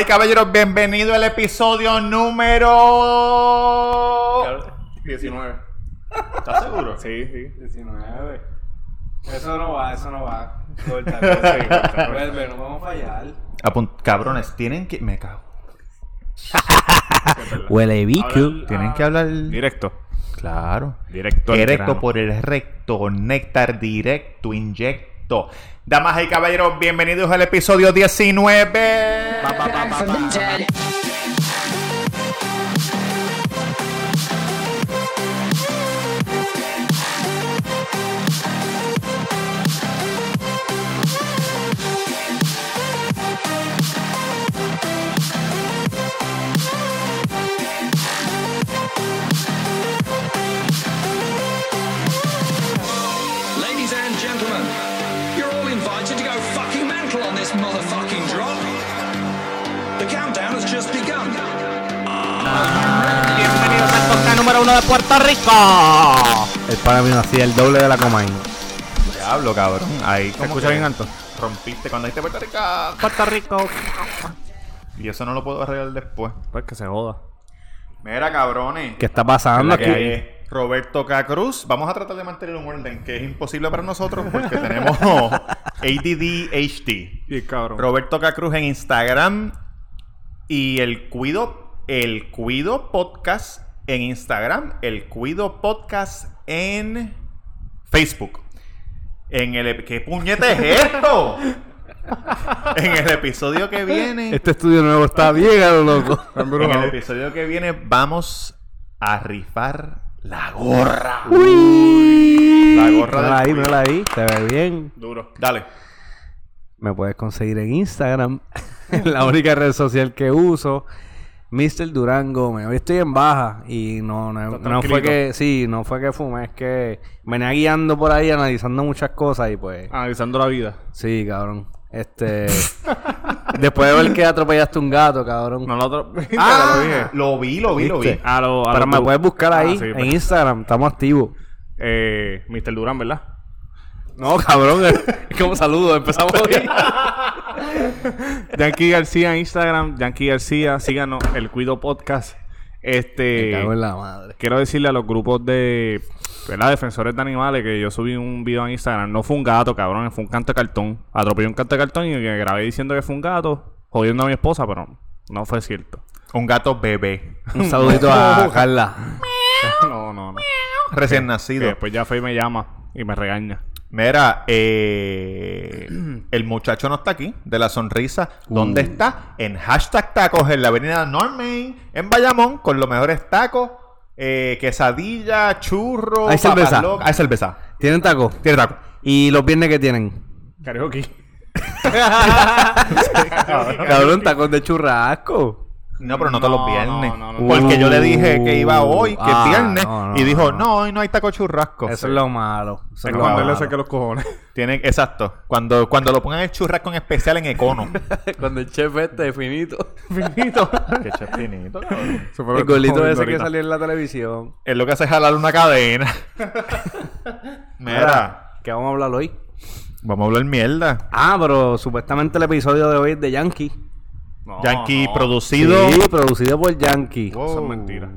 Damas y caballeros, bienvenido al episodio número 19. ¿Estás seguro? Sí, sí. 19. Eso no va, eso no va. Corta, corta. Vuelve, no vamos a fallar. Apun- cabrones, tienen que. Me cago. Huele bicho. Tienen que hablar. Directo. Claro. Directo al grano. por el recto. Néctar directo. Inyecto. Damas y caballeros, bienvenidos al episodio 19. from the dead. Número uno de Puerto Rico. El para mí hacía el doble de la Comain. Diablo, cabrón. Ahí. ¿Se escucha bien alto? Rompiste cuando dijiste Puerto Rico. Puerto Rico. Y eso no lo puedo arreglar después. Pues que se joda. Mira, cabrones. ¿Qué está pasando aquí? hay Roberto Cacruz. Vamos a tratar de mantener un orden que es imposible para nosotros porque tenemos ADD HD. Y cabrón. Roberto Cacruz en Instagram y el Cuido, el Cuido Podcast en Instagram, el Cuido Podcast en Facebook. En el ¿Qué puñete es esto? en el episodio que viene. Este estudio nuevo está bien a lo loco. En el episodio que viene vamos a rifar la gorra. La gorra Mírala ahí, mírala ahí. Se ve bien. Duro. Dale. Me puedes conseguir en Instagram. la única red social que uso. Mr. Durango. Hoy estoy en baja. Y no, no, no fue que. Sí, no fue que fumé. Es que venía guiando por ahí analizando muchas cosas. Y pues. Analizando la vida. Sí, cabrón. Este. después de ver que atropellaste un gato, cabrón. No lo otro. Ah, lo dije. lo vi, lo vi, lo vi. A lo, a Pero lo me tú. puedes buscar Ah, ahí sí, en pues. Instagram. Estamos activos. Eh, Mr. Durán, ¿verdad? No, cabrón. Es como saludo. Empezamos hoy. Yankee García en Instagram. Yankee García. Síganos. El Cuido Podcast. Me Este. cago en la madre. Quiero decirle a los grupos de ¿verdad? defensores de animales que yo subí un video en Instagram. No fue un gato, cabrón, fue un canto de cartón. Atropellé un canto de cartón y me grabé diciendo que fue un gato, jodiendo a mi esposa, pero no fue cierto. Un gato bebé. Un saludito a Carla. No, no, no. Recién Que nacido. después ya fue y me llama y me regaña. Mira, eh, el muchacho no está aquí, de la sonrisa. ¿Dónde está? En hashtag tacos en la avenida Normain, en Bayamón, con los mejores tacos, eh, quesadilla, churro, Hay cerveza. locas. Hay cerveza. ¿Tienen taco? Tiene taco. ¿Y los viernes que tienen? Karaoke. Cabrón, tacos de churrasco. No, pero no todos los viernes. no, no, no. Porque yo le dije que iba hoy, que Ah, es viernes, no, no, y dijo, no. hoy no hay taco churrasco. Eso es lo malo. Eso Es lo cuando él le malo. saque los cojones. Tiene, exacto. Cuando, cuando lo pongan el churrasco en especial en Econo. Cuando el chef este, finito. Finito. Cabrón. Se fue El golito ese que salió en la televisión. Es lo que hace jalar una cadena. Mira, ¿qué vamos a hablar hoy? vamos a hablar mierda. Ah, pero supuestamente el episodio de hoy es de Yankee. No, Yankee no. producido. Sí, producido por Yankee. Wow. Eso es mentira.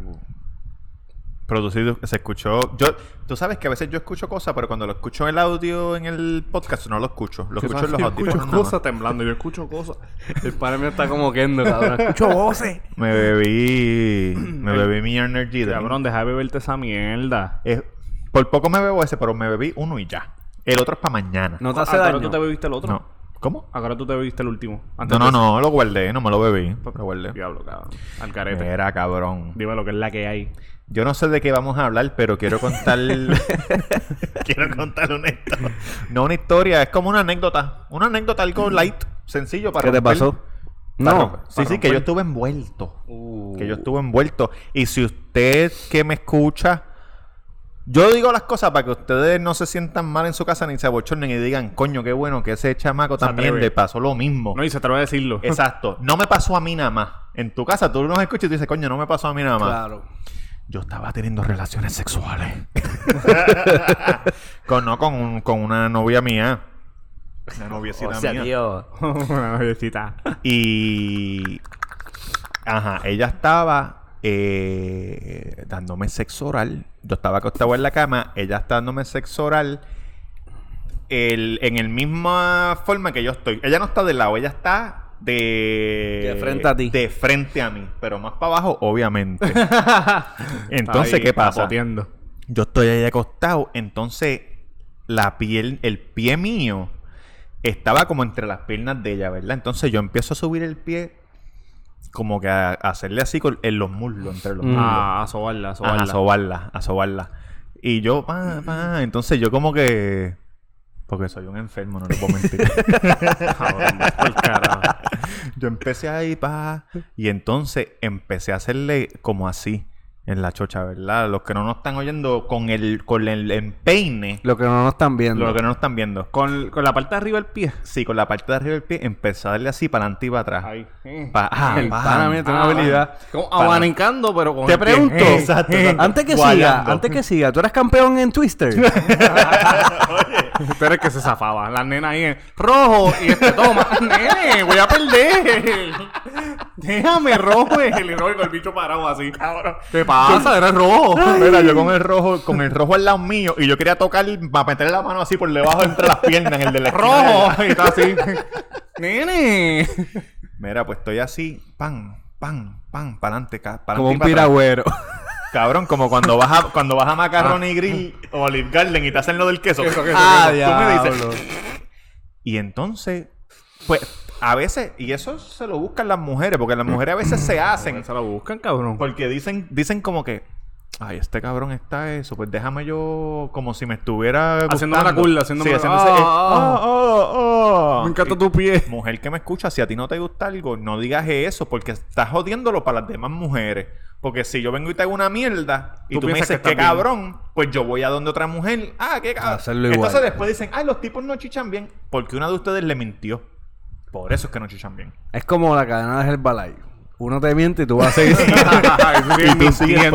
Producido, se escuchó. Yo, tú sabes que a veces yo escucho cosas, pero cuando lo escucho en el audio en el podcast no lo escucho. Lo escucho en los que yo escucho cosas temblando. Yo escucho cosas. El padre mío está como quendo, cabrón. Escucho voces. Me bebí. Me bebí mi energy. Cabrón, deja de beberte esa mierda. Es- por poco me bebo ese, pero me bebí uno y ya. El otro es para mañana. ¿No te hace Ahora daño? tú te bebiste el otro. No. ¿Cómo? Ahora tú te bebiste el último. Antes No, no, de- no, lo guardé, no me lo bebí. Lo guardé. Diablo, cabrón. Al carete. Mira, cabrón. Dime lo que es la que hay. Yo no sé de qué vamos a hablar, pero quiero contar. quiero contar una historia. No una historia, es como una anécdota. Una anécdota algo light, sencillo para ¿Qué te pasó? Para No. romper. Sí, sí, que yo estuve envuelto. Que yo estuve envuelto. Y si usted que me escucha. Yo digo las cosas para que ustedes no se sientan mal en su casa ni se abochornen y digan, coño, qué bueno que ese chamaco Se también atreve. le pasó lo mismo. No, y se atreve a decirlo. Exacto. No me pasó a mí nada más. En tu casa tú nos escuchas y tú dices, coño, no me pasó a mí nada más. Claro. Yo estaba teniendo relaciones sexuales. con, no, con, un- con una novia mía. Una noviecita O sea, mía. tío. Una noviecita. Y Ajá, ella estaba eh, dándome sexo oral. Yo estaba acostado en la cama, ella está dándome sexo oral. El, en el misma forma que yo estoy. Ella no está de lado, ella está de... De frente a ti. De frente a mí, pero más para abajo, obviamente. entonces, Ahí, ¿qué pasa? capoteando. Yo estoy ahí acostado, entonces la piel, el pie mío estaba como entre las piernas de ella, ¿verdad? Entonces yo empiezo a subir el pie como que a, a hacerle así con, en los muslos, entre los Mm. muslos. Ah, a sobarla, a Ajá, sobarla. a sobarla, a sobarla. Y yo, pa, pa, entonces yo como que... Porque soy un enfermo, no le puedo mentir. Cabrón, carajo. yo empecé ahí, pa, y entonces empecé a hacerle como así en la chocha, ¿verdad? Los que no nos están oyendo con el, con el empeine, Lo que no nos están viendo. los que no nos están viendo. Con, con la parte de arriba del pie. Sí, con la parte de arriba del pie, empecé a darle así para adelante y para atrás. Ahí. Eh. Pa- ah, El pa- pana mío tiene una Ah, habilidad. Abanicando, pero con Te el pregunto, Eh, Exacto, exacto. antes que siga, antes que siga, ¿tú eres campeón en Twister? Pero es que se zafaba. La nena ahí en rojo y este toma. Nene, voy a perder. Déjame rojo. El rojo con el bicho parado así. Cabrón. ¿Qué pasa? Eres rojo. Mira, yo con el rojo, con el rojo al lado mío, y yo quería tocar para meterle la mano así por debajo entre las piernas, en el de la esquina de rojo. Y está así. Nene. Mira, pues estoy así, pan, pan, pan, para adelante, para Como un piragüero. Cabrón, como cuando vas a, cuando vas a Macaroni Grill o Olive Garden y te hacen lo del queso. Queso, queso, ah, Tú me dices. Y entonces, pues, a veces, y eso se lo buscan las mujeres, porque las mujeres a veces se hacen, Se lo buscan, cabrón. porque dicen, dicen como que, ay, este cabrón está eso, pues déjame yo, como si me estuviera Haciéndome gustando. la curla, haciéndome Sí, la- Ah, ah, ah, ah, ah. Me encanta tu pie. Mujer que me escucha, si a ti no te gusta algo, no digas eso, porque estás jodiéndolo para las demás mujeres. Porque si yo vengo y te hago una mierda y Tú tú, me dices que bien. cabrón, pues yo voy a donde otra mujer. Ah, qué cabrón. igual. Entonces después dicen, ay, los tipos no chichan bien. Porque una de ustedes le mintió. Por eso es que no chichan bien. Es como la cadena de Herbalife. Uno te miente y tú vas a seguir. y tú sigues.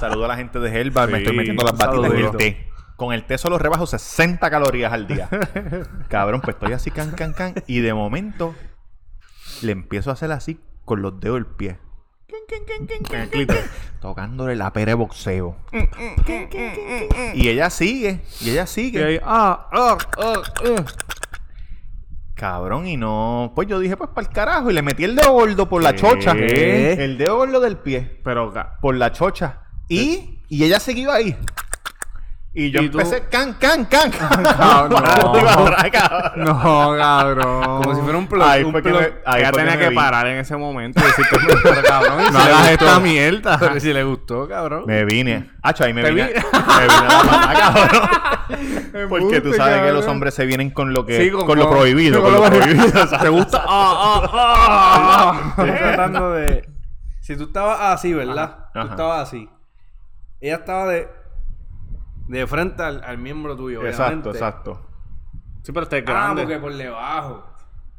Saludo a la gente de Herbal. me estoy metiendo las batidas y el té. Con el té solo rebajo 60 calorías al día. Cabrón, pues estoy así, can, can, can. Y de momento le empiezo a hacer así con los dedos del pie. Tocándole la pera de boxeo. y ella sigue. Y ella Y sigue. ahí, ah, ah, ah, ah. Cabrón, y no. Pues yo dije, pues para el carajo. Y le metí el dedo gordo por la ¿Qué? chocha. El dedo gordo del pie. Pero, por la chocha. Y, y ella seguía ahí. Y yo ¿Y tú? empecé can, can, can. No. Cabrón. no, cabrón. Como si fuera un plug. Ahí un fue que plug. me- ahí Ella fue tenía que vi. parar en ese momento y decirte, pero cabrón, no si le hagas gustó. esta mierda. Pero si le gustó, cabrón. Me vine. Hacho, ahí me vine. vi- me vine a la mamá, cabrón. Porque tú sabes que los hombres se vienen con lo que Sí, con, lo prohibido, con con, lo lo prohibido. ¿sabes? ¿Te gusta? Ah, ah, ah. Estoy tratando de. Si tú estabas así, ¿verdad? Tú estabas así. Ella estaba de. De frente al, al miembro tuyo, Exacto, obviamente. exacto. Sí, pero este es Ah, grande. porque por debajo.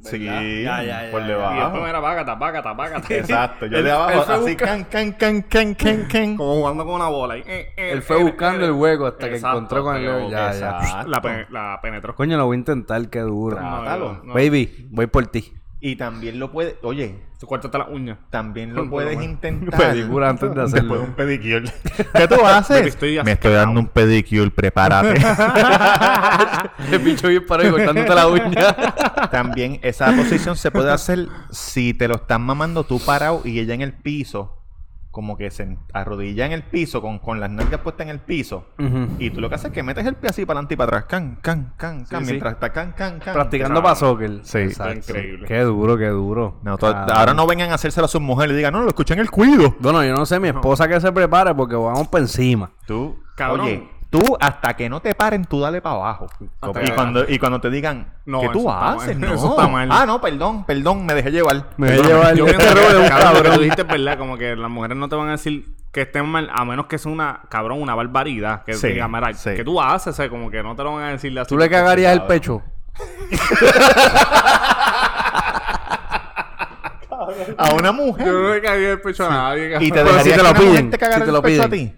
Sí, ¿verdad? Ya, ya, ya, por ya. debajo. Y después era págata, págata, págata. Exacto, yo Él- de abajo fue así busca- can, can, can, can, can, can. Como jugando con una bola. ahí. Eh, eh, Él fue eh, buscando eh. el hueco hasta que Exacto, encontró con el dedo. Ya, ya. Exacto. La, pe- la penetró. Coño, lo voy a intentar, qué duro. Trátalo. no. Baby, voy por ti. Y también lo puede, oye, Tú cortaste las uñas. también lo puedes intentar. Pedicura antes de Después hacerlo. de un pedicure. ¿Qué tú haces? Estoy Me estoy dando un pedicure, prepárate. El bicho bien parado y cortándote la uña. También esa posición se puede hacer si te lo están mamando tú parado y ella en el piso, como que se arrodilla en el piso con, con las nalgas puestas en el piso. Y tú lo que haces es que metes el pie así para adelante y para atrás. Can, can, can, can. sí. mientras está can, can, can. Practicando para soccer. Sí. Exacto. Increíble. Qué duro, qué duro. No, ahora no vengan a hacérselo a sus mujeres y digan, no, lo escuché en el cuido. Bueno, yo no sé, mi esposa que se prepare porque vamos para encima. Tú, Cabrón. oye, tú hasta que no te paren, tú dale para abajo. Hasta Y que- cuando, y cuando te digan, No, ¿qué tú haces? mal. No. Eso está mal. Ah, no, perdón, perdón, me dejé llevar. Me a llevar Yo este rol de que, un cabrón, lo que dijiste es verdad, como que las mujeres no te van a decir que estén mal, a menos que sea una, cabrón, una barbaridad. Que Sí, diga, mira, sí. ¿qué tú haces? O sea, como que no te lo van a decir así. ¿Tú le cagarías el pecho? A una Yo mujer. no le cagaría el pecho a nadie, Y te. Pero si dejarías te que lo piden, si te el lo pecho a piden. ti.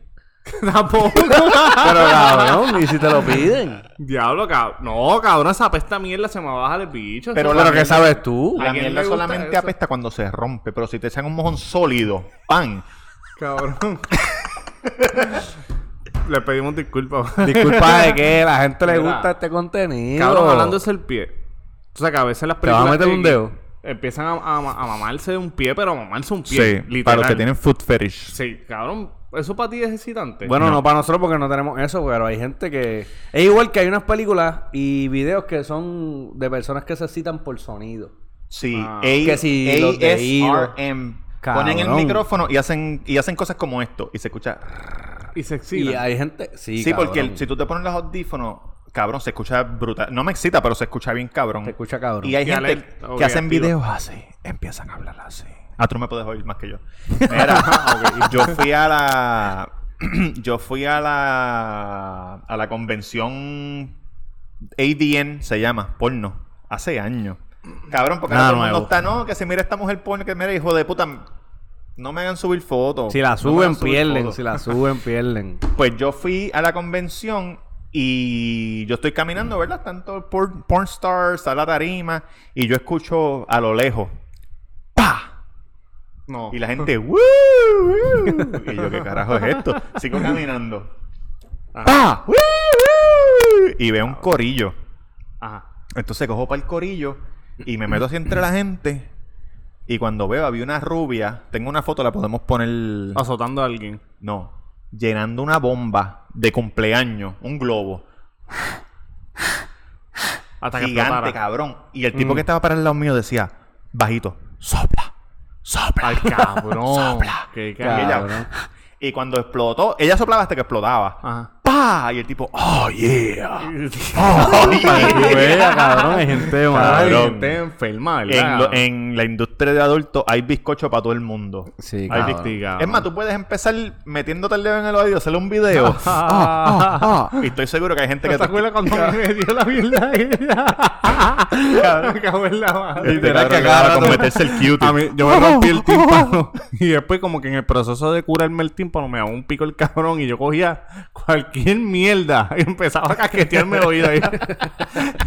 Tampoco. Pero cabrón, ¿y si te lo piden? Diablo, cabrón. No, cabrón, esa pesta mierda se me va a bajar el bicho. Pero Eso- la ¿Pero qué mierda- sabes tú? La ¿A quién mierda solamente eso? apesta cuando se rompe, pero si te echan un mojón sólido, pan. Cabrón. Le pedimos disculpas. Disculpa de que a la gente le gusta este contenido. Cabrón, hablando de el pie. O sea, que a veces las ¿Te vas a películas... meter un dedo? Empiezan a, a, a mamarse de un pie, pero a mamarse un pie. Sí, literal. para los que tienen food fetish. Sí, cabrón. ¿Eso para ti es excitante? Bueno, no. para nosotros porque no tenemos eso, pero hay gente que... Es igual que hay unas películas y videos que son de personas que se citan por sonido. Sí, Ah. A- Que si ASRM. Ponen el micrófono y hacen, y hacen cosas como esto. Y se escucha. Y se Y excita. hay gente... Sí, Sí, porque el- si tú te pones los audífonos, cabrón, se escucha brutal. No me excita, pero se escucha bien cabrón. Te escucha cabrón. Y hay Y gente alerta, que hacen videos así, empiezan a hablar así. Ah, tú me puedes oír más que yo. Mira, yo fui a la. yo fui a la. A la convención ADN, se llama, porno, hace años. Cabrón, porque Nada ahora todo el mundo nuevo. está, no, que se mira esta mujer porno, que mira, hijo de puta. No me hagan subir fotos. Si la No suben, pierden. Si la suben, pierden. Pues yo fui a la convención y yo estoy caminando, ¿verdad? Tanto por porn stars, a la tarima, y yo escucho a lo lejos. ¡Pa! No. Y la gente, ¡Woo! ¡Woo! Y yo, ¿qué carajo es esto? Sigo caminando. ¡Pa! ¡Woo! ¡Woo! Y veo un corillo. Ajá. Entonces cojo para el corillo y me meto así entre la gente. Y cuando veo, había una rubia. Tengo una foto, la podemos poner. Azotando a alguien. No. Llenando una bomba de cumpleaños, un globo. Hasta que gigante, explotara. cabrón. Y el tipo que estaba para el lado mío decía, bajito, sopla, sopla. Ay, cabrón. Sopla. Qué Y, cabrón. y cuando explotó, ella soplaba hasta que explotaba. Ajá. ¡Pah! Y el tipo, ¡oh, yeah! Ah. ¡Oh, yeah! Vea, cabrón, hay gente Ay, mal. Cabrón. gente enferma, ¿verdad? En, lo- en la industria de adultos hay bizcocho para todo el mundo. Sí, Hay cabrón. bizcocho. cabrón. Es más, tú puedes empezar metiéndote el dedo en el oído, hacerle un video. Ah, ah, ah. Y estoy seguro que hay gente que ¿Te acuerdas cuando me dio la mierda ella? Me cago en la madre. Literal, que acaba con meterse el Q-tip. A mí, yo me rompí el tímpano. Y después, como que en el proceso de curarme el tímpano, me daba un pico el cabrón. Y yo cogía cualquier mierda y empezaba a casquetearme el oído.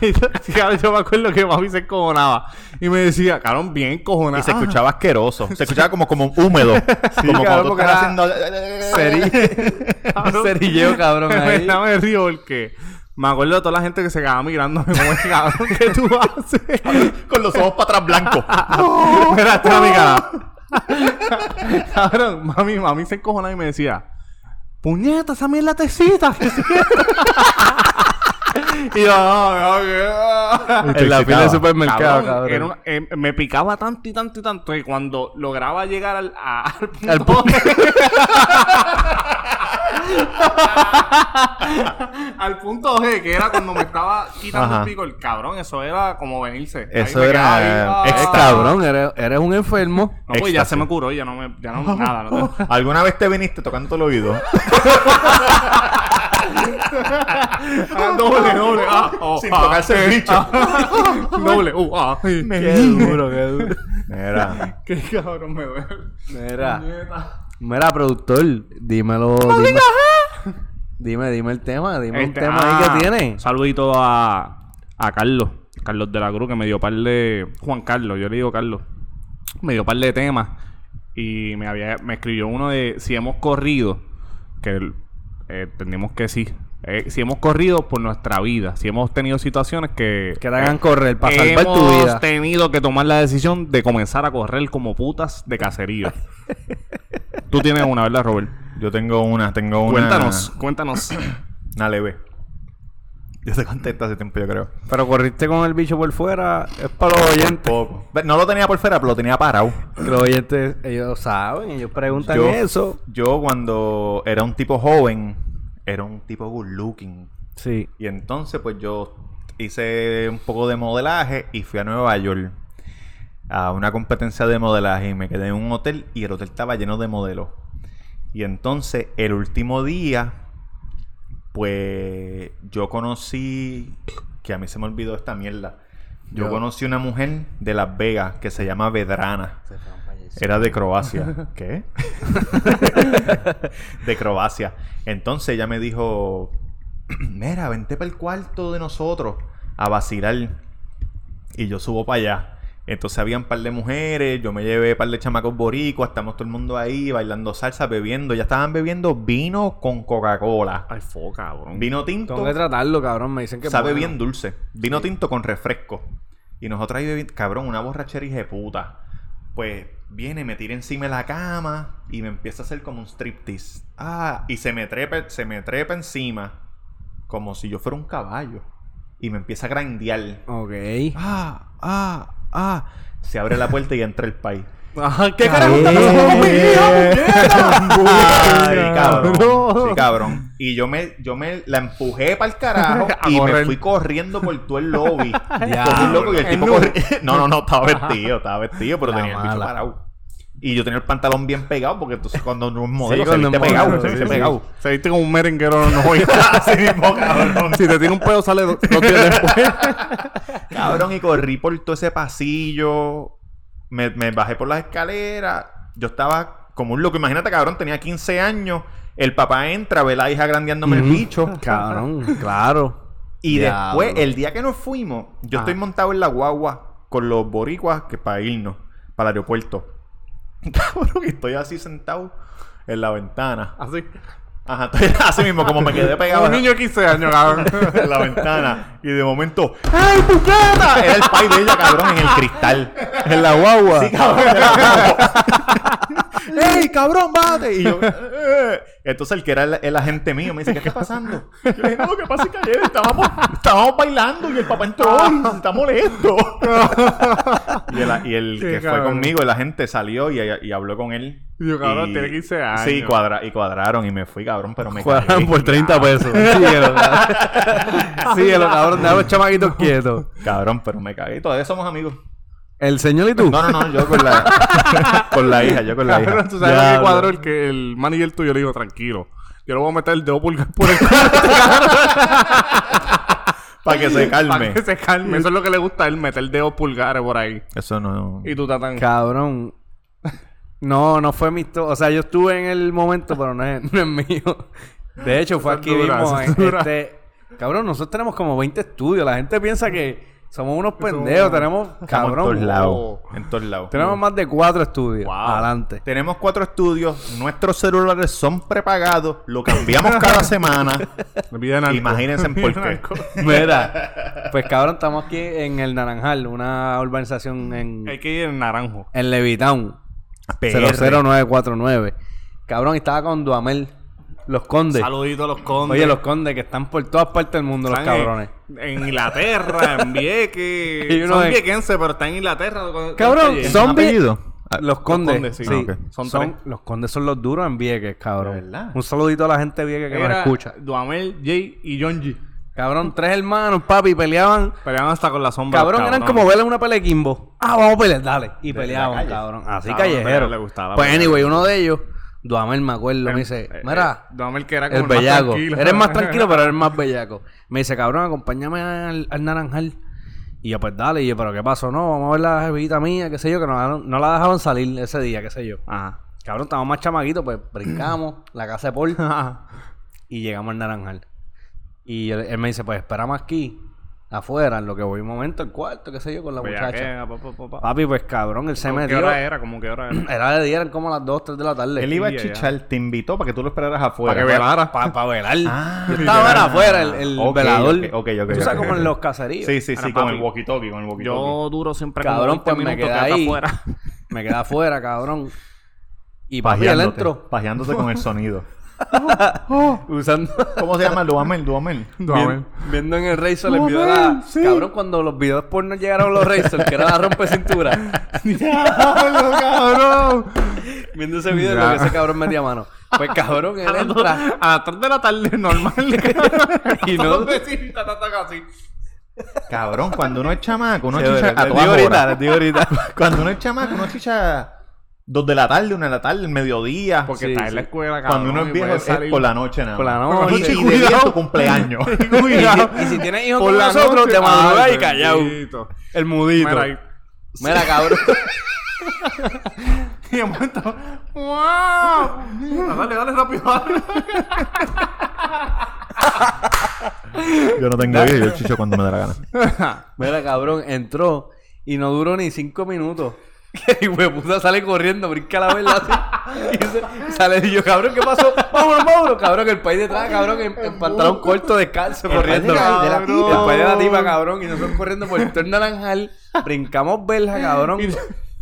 Y yo, sí, me acuerdo que mami se encojonaba. Y me decía, cabrón, bien cojonada. Y se escuchaba asqueroso. Se escuchaba como, como húmedo. como cabrón, cuando tú estás era- haciendo... Seri- Un cerilleo, cabrón, ahí. verdad me río porque me acuerdo de toda la gente que se quedaba mirándome como es cabrón que tú haces. Con los ojos para atrás blancos. Mira, esta es mi cara. cabrón, mami, mami se encojona y me decía, puñeta, esa mierda te cita. ¿qué es esto?" y yo, no, no, que- En la fila de excitaba. supermercado, Cabrón, cabrón. era una- eh, me picaba tanto y tanto y tanto que cuando lograba llegar al, a- al punto, Al punto. al punto G, que era cuando me estaba quitando Ajá. el pico, el cabrón, eso era como venirse. Eso era, ah. Cabrón, eres, eres un enfermo. No, pues ya se me curó, ya no me, ya no, nada. No, ¿Alguna vez te viniste tocando el oído? Ah, doble, doble. Ah, oh, Sin ah, tocarse el bicho. ah, doble. Uh, ah, Qué duro, qué duro. Mira. qué cabrón me duele. Mira, mira, productor, dímelo. Dime, dime, dime el tema, dime un Este, tema ah, ahí que tiene. Saludito a, a Carlos. Carlos de la Cruz, que me dio par de. Juan Carlos, yo le digo Carlos. Me dio par de temas. Y me había me escribió uno de si hemos corrido. Que eh, entendimos que sí. Eh, si hemos corrido por nuestra vida. Si hemos tenido situaciones que. Que te hagan correr para salvar hemos tu vida. tenido que tomar la decisión de comenzar a correr como putas de caserío. Tú tienes una, ¿verdad, Robert? Yo tengo una, tengo una... Cuéntanos, cuéntanos. Una leve. Yo te contesto hace tiempo, yo creo. Pero corriste con el bicho por fuera, es para los oyentes. Poco. No lo tenía por fuera, pero lo tenía parado. Los oyentes, ellos saben, ellos preguntan Yo, eso. yo cuando era un tipo joven, era un tipo good looking. Sí. Y entonces, pues yo hice un poco de modelaje y fui a Nueva York a una competencia de modelaje y me quedé en un hotel y el hotel estaba lleno de modelos. Y entonces, el último día, pues yo conocí, que a mí se me olvidó esta mierda. Yo, Yo- conocí una mujer de Las Vegas que se llama Vedrana. Era de Croacia. ¿Qué? de Croacia. Entonces ella me dijo, mira, vente para el cuarto de nosotros a vacilar. Y yo subo para allá. Entonces había un par de mujeres, yo me llevé un par de chamacos boricuas, estamos todo el mundo ahí bailando salsa, bebiendo. Ya estaban bebiendo vino con Coca-Cola. Ay, fo, cabrón. Vino tinto. Tengo que tratarlo, cabrón. Me dicen que Sabe bueno. bien dulce. Vino tinto con refresco. Y nosotros ahí bebiendo, cabrón, una borrachera hija de puta. Pues viene, me tira encima de la cama y me empieza a hacer como un striptease. Ah, y se me trepa, se me trepa encima como si yo fuera un caballo. Y me empieza a grandear. Ok. Ah, ah, ah. Se abre la puerta y entra el país. Ajá, ¿Qué carajo está pasando con mi hija, Ay, cabrón. Sí, cabrón. Y yo me, yo me la empujé para el carajo y me correr. fui corriendo por todo el lobby. Como un loco y el tipo corri- No, no, no, estaba vestido, estaba vestido, pero La tenía el bicho mala. parado. Y yo tenía el pantalón bien pegado porque entonces cuando uno es modelo Sí, se viste modelo, pegado, se viste sí. pegado. Se viste como un merenguero no voy. Así mismo, cabrón. Si te tiene un pedo sale do- dos días después. Cabrón, y corrí por todo ese pasillo. Me, me bajé por las escaleras. Yo estaba como un loco. Imagínate, cabrón, tenía 15 años. El papá entra, ve la hija grandeándome el bicho. Cabrón, claro. Y después, el día que nos fuimos, yo estoy montado en la guagua con los boricuas que para irnos para el aeropuerto. Cabrón, y estoy así sentado en la ventana. Así. Ajá, estoy así mismo, como me quedé pegado Un niño de 15 años, cabrón. en la ventana. Y de momento, ¡Ay, puñeta! Era el pai de ella, cabrón, en el cristal. En la guagua. Sí, cabrón. ¡Ey, cabrón, bate! Y yo, "Eh". Entonces el que era el, el agente mío me dice, ¿qué está pasando? Yo le dije, no, lo que pasa es que ayer estábamos, estábamos bailando y el papá entró y está molesto. y el, y el que fue cabrón. conmigo, el agente salió y, y habló con él. Y yo, cabrón, tiene 15 años. Sí, cuadra, y cuadraron y me fui, cabrón, pero me cagué. por 30 pesos. Síguelo, cabrón. Síguelo, cabrón. Deja los chamaquitos quietos. Cabrón, pero me cagué. Todavía somos amigos. El señor y tú. No, no, no, yo con la, con la hija, yo con la hija. Tú sabes lo que cuadró el que el manager tuyo le dijo, tranquilo. Yo le voy a meter el dedo pulgar por el Para que se para calme. que se calme. Eso es lo que le gusta a él, meter el dedo pulgares por ahí. Eso no. Y tú estás tan... Cabrón. No, no fue mi to- O sea, yo estuve en el momento, pero no es, no es mío. De hecho, fue aquí dura, mismo. en este... Cabrón, nosotros tenemos como 20 estudios. La gente piensa que somos unos pendejos. Tenemos, Estamos en cabrón. todos lados. Oh. En todos lados. Tenemos más de cuatro estudios. Wow. Adelante. Tenemos cuatro estudios. Nuestros celulares son prepagados. Lo cambiamos cada semana. Imagínense Me por qué. Mira, pues cabrón, estamos aquí en el Naranjal, una urbanización en, Hay que ir en naranjo. en Levitown. PR. 00949. Cabrón, estaba con Duamel. Los condes. Saluditos a los condes. Oye, los condes que están por todas partes del mundo, los en- cabrones. En Inglaterra, en Vieques. Son de- viequenses, pero están en Inglaterra. Cabrón, son apellido? Los condes, condes, sí. sí. Ah, ok. Son, los condes son los duros en Vieques, cabrón. ¿De verdad? Un saludito a la gente de Vieques que nos escucha. Duamel, Jay y John G. Cabrón, tres hermanos, papi, peleaban. Peleaban hasta con la sombra. Cabrón, eran como verle una pelea de Kimbo. Ah, vamos a pelear, dale. Y peleaban, cabrón. Así Cabrón, callejero. le gustaba la Pues anyway, uno de ellos, Duamel, me acuerdo, me dice, Eh, mira, eh, Duamel que era como el bellaco. Eres más tranquilo, pero eres más bellaco. Me dice, cabrón, acompáñame al, al naranjal. Y yo, pues dale. Y yo, pero ¿qué pasó? No, vamos a ver la jevita mía, qué sé yo, que no, no la dejaban salir ese día, qué sé yo. Ajá. Cabrón, estábamos más chamaquitos, pues brincamos la casa de Paul y llegamos al naranjal. Y él, él me dice, pues esperamos aquí, afuera, en lo que voy un momento, el cuarto, qué sé yo, con la muchacha. Bellaquea, pa, pa, pa, pa. Papi, pues cabrón, él se ¿Cómo metió. ¿Qué hora era? ¿Cómo qué hora era? Era de día, eran como las 2, 3 de la tarde. Él iba a Ya, ya. chichar, te invitó para que tú lo esperaras afuera. Para que velara. Para velar. Ah, Yo estaba era afuera, el, el Ok, velador. ok, ok, ok, Tú sabes ok. como en los caseríos. Sí, sí, sí, Era con papi. el walkie-talkie, con el walkie-talkie. Yo duro siempre Cabrón, como 20 pues me minutos quedé quedé ahí. afuera. Me quedé afuera, cabrón. Y papi, él entró pajeándote con el sonido. usando... ¿Cómo se llama? Duamel, Duamel. Duamel. Viendo en el Razor el video de la... Cabrón, cuando los videos porno llegaron a los Razor, que era la rompe cintura. ¡Diablo, cabrón! Viendo ese video, lo que ese cabrón metía mano. Pues cabrón, él entra. A las 3 de la tarde, normal. Y no- así. Cabrón, cuando uno es chamaco, uno Chévere, chicha a les todas digo ahorita, horas. les digo ahorita. Cuando uno es chamaco, uno chicha dos de la tarde, una de la tarde, el mediodía. Porque Sí, está en la escuela, cabrón. Cuando uno y es viejo es salir. por la noche nada Por la noche. Y, y de Cuidado. día es tu cumpleaños. Cuidado. Y si tienes hijos Por con la nosotros, noche. madrugada Ay, y callado. El mudito. Mira ahí. Mira, cabrón. Y de momento, ¡Wow! Dale, dale rápido. dale. Yo no tengo hijos, yo chicho cuando me da la gana. Mira, cabrón, entró y no duró ni cinco minutos. De puta sale corriendo, brinca la vela así. Y se- sale y yo, cabrón, ¿qué pasó? Vámonos, vámonos, cabrón, el país detrás, cabrón, en, en pantalón corto, descalzo, corriendo. país de la- de la tipa. El país de la tipa, cabrón, y nosotros corriendo por el torno naranjal, brincamos verja, cabrón.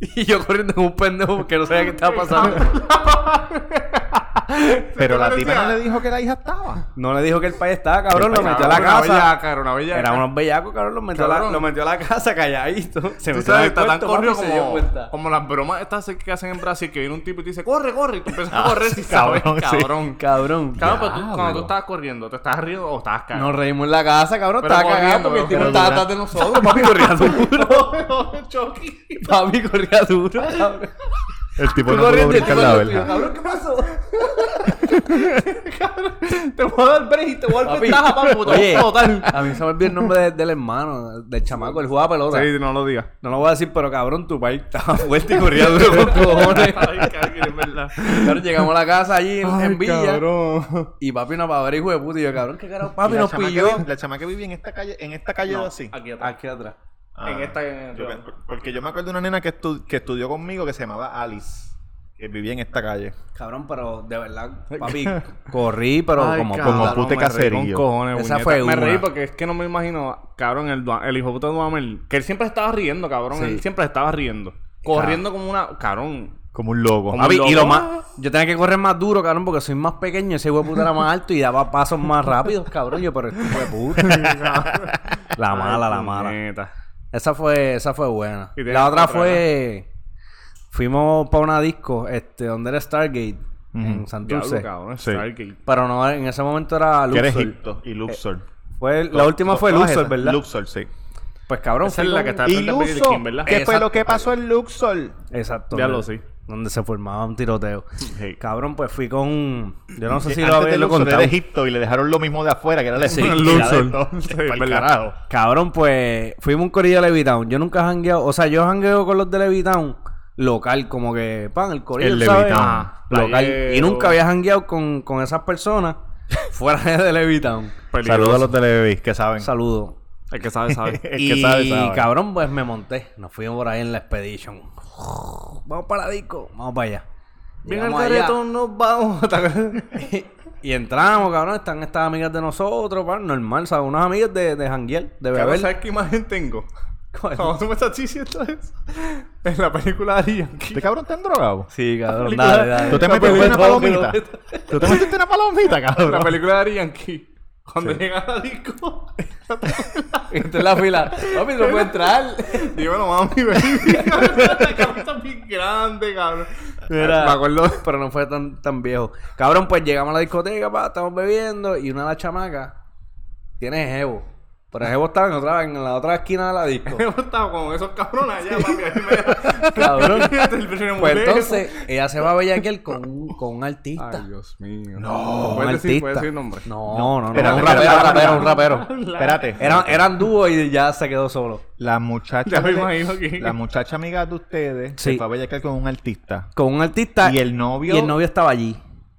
Y yo corriendo como un pendejo porque no sabía qué estaba pasando. Pero la tipa no le dijo que la hija estaba. No le dijo que el país estaba, cabrón, lo metió a la Cabrón, casa. bellaca, era una bellaca. Era unos bellacos, cabrón, lo metió, a la, Cabrón. lo metió a la casa calladito. Se metió sabes, está tan corrido como, como las bromas estas que hacen en Brasil, que viene un tipo y te dice, corre, corre, y tú empiezas a correr si sabes, cabrón, sí. cabrón. Cabrón. Cabrón, pero tú, cuando tú estabas corriendo, ¿te estabas riendo o estabas cagando? Nos reímos en la casa, cabrón. Estaba cagado porque el tipo estaba atrás de nosotros. Papi corría duro. Papi corría duro, cabrón. El tipo Tú no pudo el brincar la verja. Cabrón, ¿qué pasó? Te voy a dar break y te voy a dar Papi, ventaja, papi, porque te voy Oye, a mí se me olvidó el nombre de- del hermano, del chamaco, él jugaba pelota. Sí, no lo digas. No lo voy a decir, pero cabrón, tu país estaba fuerte y corría duro con cojones. Ay, cabrón, es verdad. Claro, llegamos a la casa allí en, en Villa. cabrón. Y papi nos va a ver, hijo de puta. Y yo, cabrón, ¿qué carajo? Papi la nos chamaca pilló. vive- La chamaca vivía en esta calle, en esta calle así. Aquí atrás. Aquí atrás. Ah, en esta- en- yo- porque yo me acuerdo de una nena que, estu- que estudió conmigo que se llamaba Alice. Que vivía en esta calle. Cabrón, pero de verdad, papi, corrí, pero Ay, como cabrón, como pute me caserío. cojones, Esa fue Me una. reí porque es que no me imagino, cabrón, el, hijo puta de Duhamel, que él siempre estaba riendo, cabrón. Sí. Él siempre estaba riendo. Corriendo como una. Cabrón. Como un loco. Como- Papi, y lo más. Yo tenía que correr más duro, cabrón, porque soy más pequeño. Ese hijo puta era más alto y daba pasos más rápidos, cabrón. Yo, pero este hijo de puta. la mala, la mala. Neta. Esa fue, esa fue buena. Y La otra otra, fue. Fuimos para una disco, este, donde era Stargate, en Ujú. Santurce. Diablo. Sí. Stargate. Pero no, en ese momento era Luxor. Egipto y Luxor. Fue, la última fue Luxor. ¿verdad? Luxor, sí. Pues cabrón, Esa es la que está King, ¿verdad? ¿Qué fue lo que pasó en Luxor? Exacto. Ya lo sé. Donde se formaba un tiroteo. Sí. Cabrón, pues fui con. Yo no sé si lo había de lo contado. era Egipto y le dejaron lo mismo de afuera, que era el Sí, Luxor. Sí. Cabrón, pues fuimos un corillo de Levitown. Yo nunca he jangueado. O sea, yo jangueo con los de Levitown local, como que, pan, el corillo, El ¿sabes? Levitown. Ajá, local. Playero. Y nunca había jangueado con, con esas personas fuera de Levitown. Saludos a los de Levi, que saben. Saludo. El que sabe, sabe. El y que sabe, sabe. cabrón, pues me monté. Nos fuimos por ahí en la expedition. Vamos para la disco. Vamos para allá. Bien allá. caretón nos vamos. y entramos, cabrón. Están estas amigas de nosotros, pan, normal, ¿sabes? Unas amigas de, de janguear, de Cabrón, beber. ¿Sabes qué imagen tengo? ¿Cuál? Cuando tú me estás diciendo eso. En la película de Yankee. ¿Este cabrón está drogado? Sí, cabrón, dale, dale. ¿Tú te La metiste una palomita? ¿Tú te metiste una palomita, La cabrón? película de Ari Yankee. Cuando llega a la disco. Esta es la fila. Papi, no puede entrar. Dímelo, mami, baby. La cabeza está bien grande, cabrón. Mira, Me acuerdo. pero no fue tan, tan viejo. Cabrón, pues llegamos a la discoteca, pa, estamos bebiendo y una de las chamacas tiene jevo. Pero el jevo estaba en, otra, en la otra esquina de la disco. Estado con esos cabrones allá, papi. Cabrón. El Pues entonces, ella se va a bellaquear con, un- con un artista. Ay, Dios mío. un ¿Puedes decir, artista. puedes decir nombre? No, no, no. Espérate, un rapero, un rapero, un rapero. Espérate. Eran, eran dúo y ya se quedó solo. La muchacha, Ya me imagino que- la muchacha amiga de ustedes Sí. se fue a bellaquear con un artista. Con un artista. Y el novio, Y el novio estaba allí.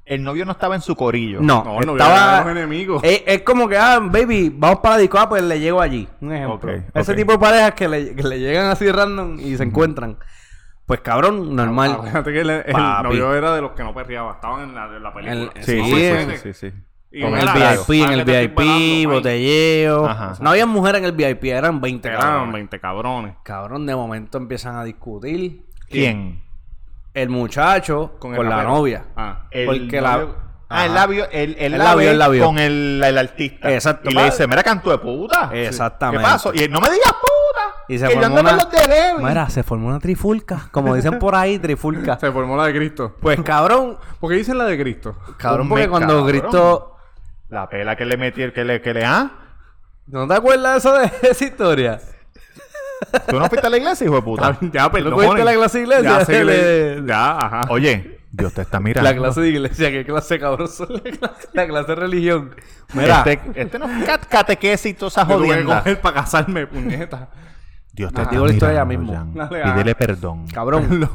El novio no estaba en su corillo. No, No, no, estaba. los enemigos. Es, es como que, ah, baby, vamos para la disco, ah, pues le llego allí. Un ejemplo. Ese tipo de parejas que le, que le llegan así random y se encuentran. Pues cabrón, normal. Acuérdate que el, el novio era de los que no perreaba. Estaban en la, en la película. El- Sí, Sí, sí, en- sí, sí, sí. Y Con el VIP, en ¿para el VIP, botelleo. Ajá. No había mujer en el VIP, eran 20 Eran cabrones. 20 cabrones. Cabrón, de momento empiezan a discutir. ¿Quién? El muchacho Con con, el la rapero. novia. Ah. El Porque la- Ah, el labio, el, el, El labio, labio, el labio. con el, el artista. Exacto. Y le dice, mira, canto de puta. Exactamente. ¿Qué pasó? Y él, no me digas puta. Y se que yo formó una- los de Levi. Mira, se formó una trifulca. Como dicen por ahí, trifulca. Se formó la de Cristo. Pues cabrón, ¿Por qué dicen la de Cristo? cabrón, porque cuando cabrón. Cristo. La pela que le metí, que le, que le, ¿ah? ¿No te acuerdas de eso de esa historia? ¿Tú no fuiste a la iglesia, hijo de puta? ya, perdón. fuiste a la clase de iglesia? Ya, le- ajá. Oye, Dios te está mirando. La clase de iglesia, ¿qué clase cabrón son? La clase, la clase de religión. Mira, Este, este no es cat- catequesis y toda esa Yo tuve que jodienda. coger para casarme, puñeta. Dios te está digo la historia mirando, ya mismo. Jan. Dale, ah. Pídele perdón. Cabrón.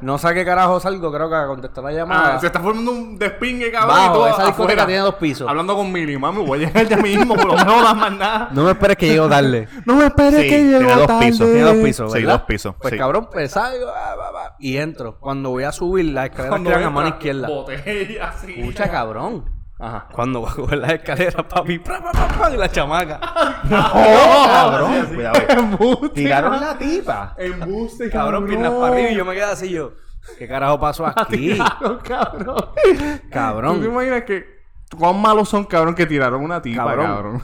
no sé qué carajo salgo, creo que a contestar la llamada. Ah, se está formando un despingue, cabrón. y Bajo, todo esa discoteca afuera. tiene dos pisos. Hablando con Mili, mami, voy a llegar ya mismo, pero no más nada. No me esperes que llego tarde. No me esperes Sí, tiene dos pisos. Tiene dos pisos, Sí, ¿verdad? dos pisos. Pues sí. cabrón, pues salgo ah, va, va, y entro. Cuando voy a subir, las escaleras Cuando quedan a mano izquierda. Botella, así. Escucha, cabrón. Ajá. Cuando bajo las escaleras, papi, pra, pra, pra, pra, y la chamaca. ¡Oh, cabrón! Cuidado. Embuste. Tiraron la tipa. Embuste, Cabrón, piernas para arriba y yo me quedo así yo. ¿Qué carajo pasó aquí? Tiraron, cabrón. Cabrón. ¿Tú te imaginas que cuán malos son, cabrón, que tiraron una tipa, Cabrón. cabrón?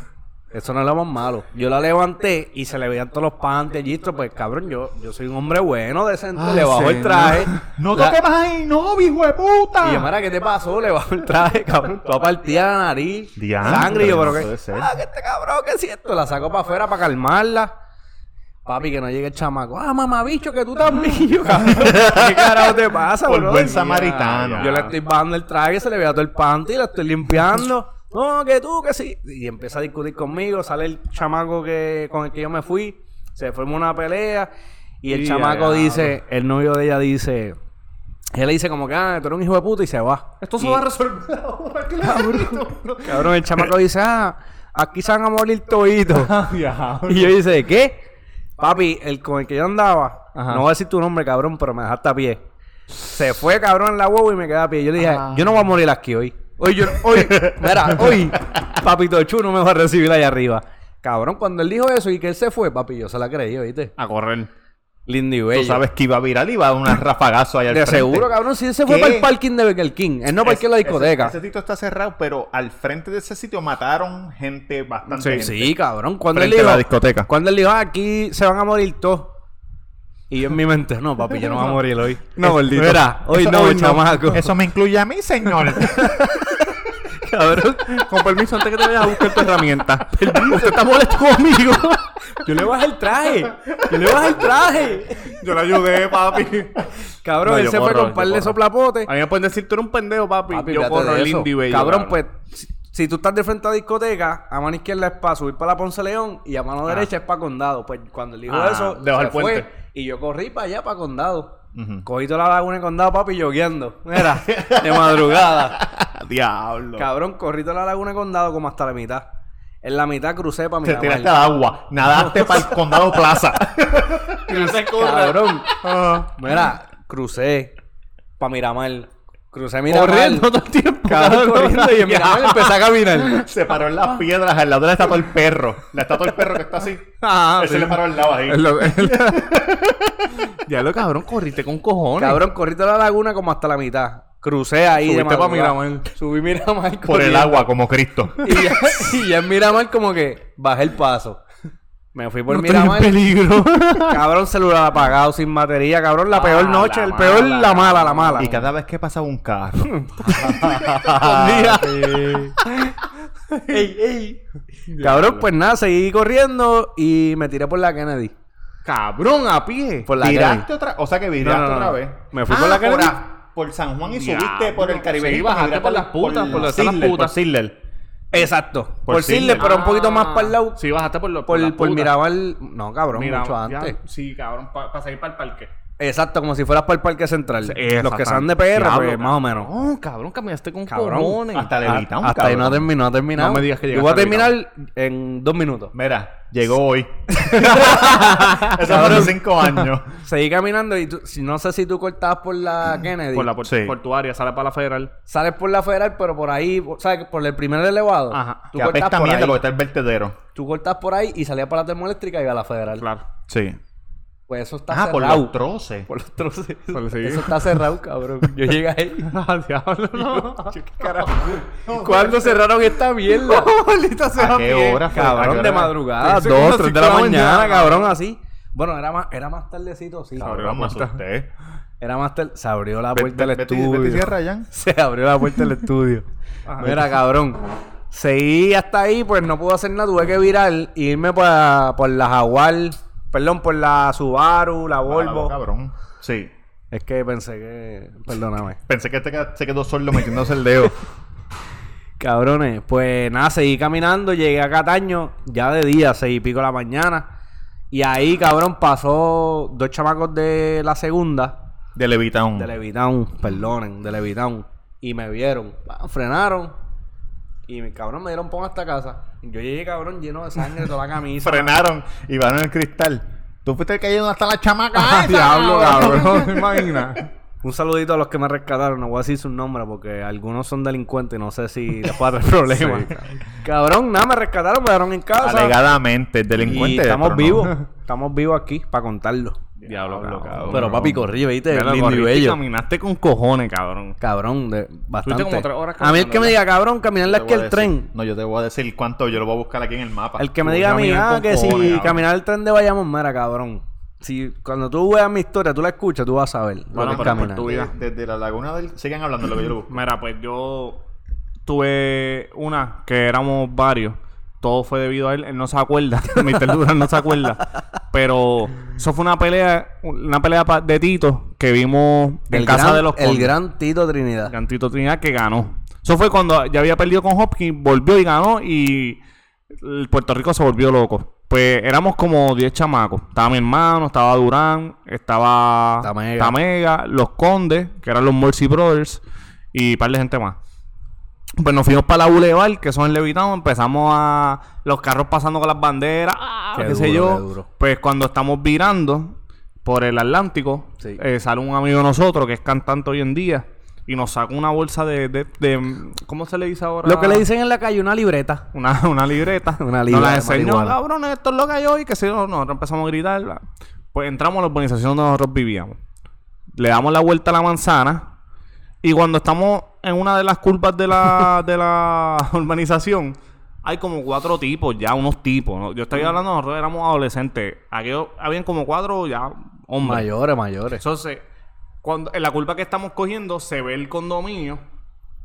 Eso no es lo más malo. Yo la levanté y se le veían todos los panties y esto, pues cabrón, yo, yo soy un hombre bueno, decente, Ay, le bajo el traje. ¡No La- toques más ahí! ¡No, hijo de puta! Y yo, mira, ¿qué te pasó? Le bajo el traje, cabrón. Toda partida la nariz. Diantre, sangre. Y yo, pero no ser. Ah, que este cabrón, ¿qué es esto? La saco para afuera para calmarla. Papi, que no llegue el chamaco. Ah, mamá, bicho, que tú también. Yo, cabrón, ¿Qué carajo te pasa, Por bro? buen samaritano. Yo le estoy bajando el traje, se le vea todo el panty, la estoy limpiando. No, que tú, que sí. Y empieza a discutir conmigo. Sale el chamaco que con el que yo me fui. Se forma una pelea. Y el Y chamaco ya, dice, el novio de ella dice. Él le dice como que, ah, tú eres un hijo de puta y se va. Esto se Y- va a resolver ahora. Cabrón, el chamaco dice, ah, aquí se van a morir toditos. Ya. y yo dice, ¿qué? Papi, el con el que yo andaba, Ajá. no voy a decir tu nombre, cabrón, pero me dejaste a pie. Se fue, cabrón, en la huevo y me quedé a pie. Yo le dije, Ah. yo no voy a morir aquí hoy. Hoy yo, hoy, mira, hoy, papito chulo me va a recibir allá arriba. Cabrón, cuando él dijo eso y que él se fue, papi, yo se la creí, ¿viste? A correr. Lindo y Tú sabes que iba a virar y iba a dar un rafagazo ahí al De frente. seguro, cabrón, si él se fue ¿Qué? para el parking de Burger King. Él no parqueó en la discoteca. Ese, ese sitio está cerrado, pero al frente de ese sitio mataron gente bastante. Sí, gente. Sí, cabrón. Cuando él Frente a dijo, la discoteca. Cuando él dijo, ah, aquí se van a morir todos. Y yo en mi mente, no, papi, yo no voy a morir hoy. No, gordito. Mira, hoy Eso- no, chamaco. Eso me incluye a mí, señor. Cabrón, con permiso, antes que te vayas a buscar tu herramienta. Usted está molesto conmigo. Yo le bajé el traje. Yo le bajé el traje. Yo le ayudé, papi. Cabrón, No, él se fue con yo par de soplapotes. A mí me pueden decir, tú eres un pendejo, papi. Papi, yo corro el y bello. Cabrón, pues, si, tú estás de frente a la discoteca, a mano izquierda es para subir para la Ponce León y a mano derecha es para Condado. Pues cuando él dijo Ah, eso, debajo se del puente. fue y yo corrí para allá, para Condado. Ujú. Cogí toda la laguna de Condado, papi, yogueando. Mira, de madrugada. Diablo. Cabrón, corrí toda la laguna de Condado como hasta la mitad. En la mitad crucé para Te tiraste al agua. Nadaste para el condado plaza. Cabrón. Ah. Mira, crucé para Miramar. Crucé Miramar. Corriendo todo el tiempo. Cabrón, corriendo y en Miramar empecé a caminar. Se paró en las piedras al lado de la estatua del perro. La estatua del perro que está así. Ah, Él se le paró al lado ahí. Lo- es lo- ya lo cabrón, corriste con cojones. Cabrón, corrí toda la laguna como hasta la mitad. Crucé ahí de Subiste pa' madrugada. Miramar. Subí Miramar Por el agua, como Cristo. Y ya, y ya en Miramar como que bajé el paso. Me fui por No Miramar. peligro. Cabrón, celular apagado, sin batería. Cabrón, la peor Ah, noche. la el peor, mala, la mala, la mala. Y cada vez que pasaba un carro. ey, ey. Cabrón, pues nada, seguí corriendo y me tiré por la Kennedy. Cabrón, a pie. Por la Kennedy. ¿Viraste otra? O sea que viraste No, no, no, otra vez. Me fui Ah, por la Kennedy. a- Por San Juan y subiste por el Caribe. Sí, bajaste por las putas, por las putas. Por Sidler. Exacto. Por Por, Sidler. pero un poquito más para el lado. Sí, bajaste por, lo, Por, por putas. Miramar. No, cabrón, mucho ya- antes. sí, cabrón, para salir para el parque. Exacto, como si fueras para el Parque Central. Los que sean de PR, Diablo, pues más o menos. No, cabrón, caminaste con Cabrón. cojones. Hasta Ah, Levitown, Hasta ahí no ha cabrón. terminado, no ha terminado. No me digas que Yo voy a terminar en dos minutos. Mira, llegó hoy. Eso fueron cinco años. Seguí caminando y tú- si, no sé si tú cortabas por la Kennedy. Por la por- Sí. portuaria, sale para la federal. Sales por la federal, pero por ahí, ¿sabes? Por el primer elevado. Ajá. Tú Que cortas apesta por mierda ahí. porque está el vertedero. Tú cortas por ahí y salías para la termoeléctrica y iba a la federal. Claro. Sí. Pues eso está Ah, por los troces. Por los. Por sí. Eso está cerrado, cabrón. Yo llegué ahí. Ah, diablo, no. ¿Cuándo cerraron esta mierda? ¿A qué hora qué Cabrón, hora de madrugada, dos, tres de la mañana, mañana. cabrón, así. Bueno, era más, era más tardecito, sí. Cabrón, me asusté. Era más tarde. Se abrió la puerta del estudio. Se abrió la puerta del estudio. Mira, cabrón. Seguí hasta ahí, pues no pude hacer nada. Tuve que virar e irme por, por la Jaguar. Perdón, por la Subaru, la Volvo. Cabrón. Sí. es que pensé que. Perdóname. Pensé que este se quedó solo metiéndose el dedo. Cabrones, pues nada, seguí caminando. Llegué a Cataño ya de día, seis y pico de la mañana. Y ahí, cabrón, pasó dos chamacos de la segunda, De Levitown. de Levitown, perdonen, de Levitown. Y me vieron, frenaron. Y mi cabrón me dieron pon hasta casa. Yo llegué, cabrón, lleno de sangre, toda la camisa. Frenaron y van en el cristal. Tú fuiste el que llegó hasta la chamaca. Ah, esa, diablo, cabrón. cabrón. ¿Te imaginas? Un saludito a los que me rescataron. No voy a decir sus nombres porque algunos son delincuentes y no sé si les puedo dar problemas. cabrón, nada, me rescataron, me dejaron en casa. Alegadamente, delincuente. y estamos pero no. vivos. Estamos vivos aquí para contarlo. Diablo, cabrón. Pero papi, corrí, ¿viste? Lindo y bello. caminaste con cojones, cabrón. Cabrón, de, bastante. como tres horas a mí el que me diga, cabrón, aquí voy a el tren. No, yo te voy a decir cuánto yo lo voy a buscar aquí en el mapa. El que me diga a mí, ah, que si cabrón. caminar el tren de Bayamón, mira, cabrón. Si cuando tú veas mi historia, tú la escuchas, tú vas a saber. Bueno, pero por tu vida. Desde la laguna del... Sigan hablando lo que yo lo busco. Mira, pues yo tuve una que éramos varios. Todo fue debido a él. Él no se acuerda. Mr. Durán no se acuerda. Pero eso fue una pelea, una pelea de Tito que vimos en El casa gran- de los El gran Tito Trinidad. Gran Tito Trinidad que ganó. Eso fue cuando ya había perdido con Hopkins, volvió y ganó y el Puerto Rico se volvió loco. Pues éramos como 10 chamacos. Estaba mi hermano, estaba Durán, estaba Tamega. Tamega, los Condes, que eran los Morsi Brothers, y un par de gente más. Pues nos fuimos para la Boulevard, que son el Levitado, empezamos a los carros pasando con las banderas, ah, Qué sé yo. qué duro. Pues cuando estamos virando por el Atlántico, Sí. eh, sale un amigo de nosotros que es cantante hoy en día y nos saca una bolsa de, de, de- ¿cómo se le dice ahora? Lo que le dicen en la calle, una libreta. Una, una libreta. Una Nos libra la enseñó, cabrón, esto es lo que hay hoy, que si no, nosotros empezamos a gritar. Pues entramos a la urbanización donde nosotros vivíamos. Le damos la vuelta a la manzana. Y cuando estamos en una de las curvas de la, de la urbanización, hay como cuatro tipos, ya unos tipos. ¿no? Yo estoy hablando, nosotros éramos adolescentes. Aquí habían como cuatro ya hombres. Mayores, mayores. Entonces, cuando, en la curva que estamos cogiendo se ve el condominio.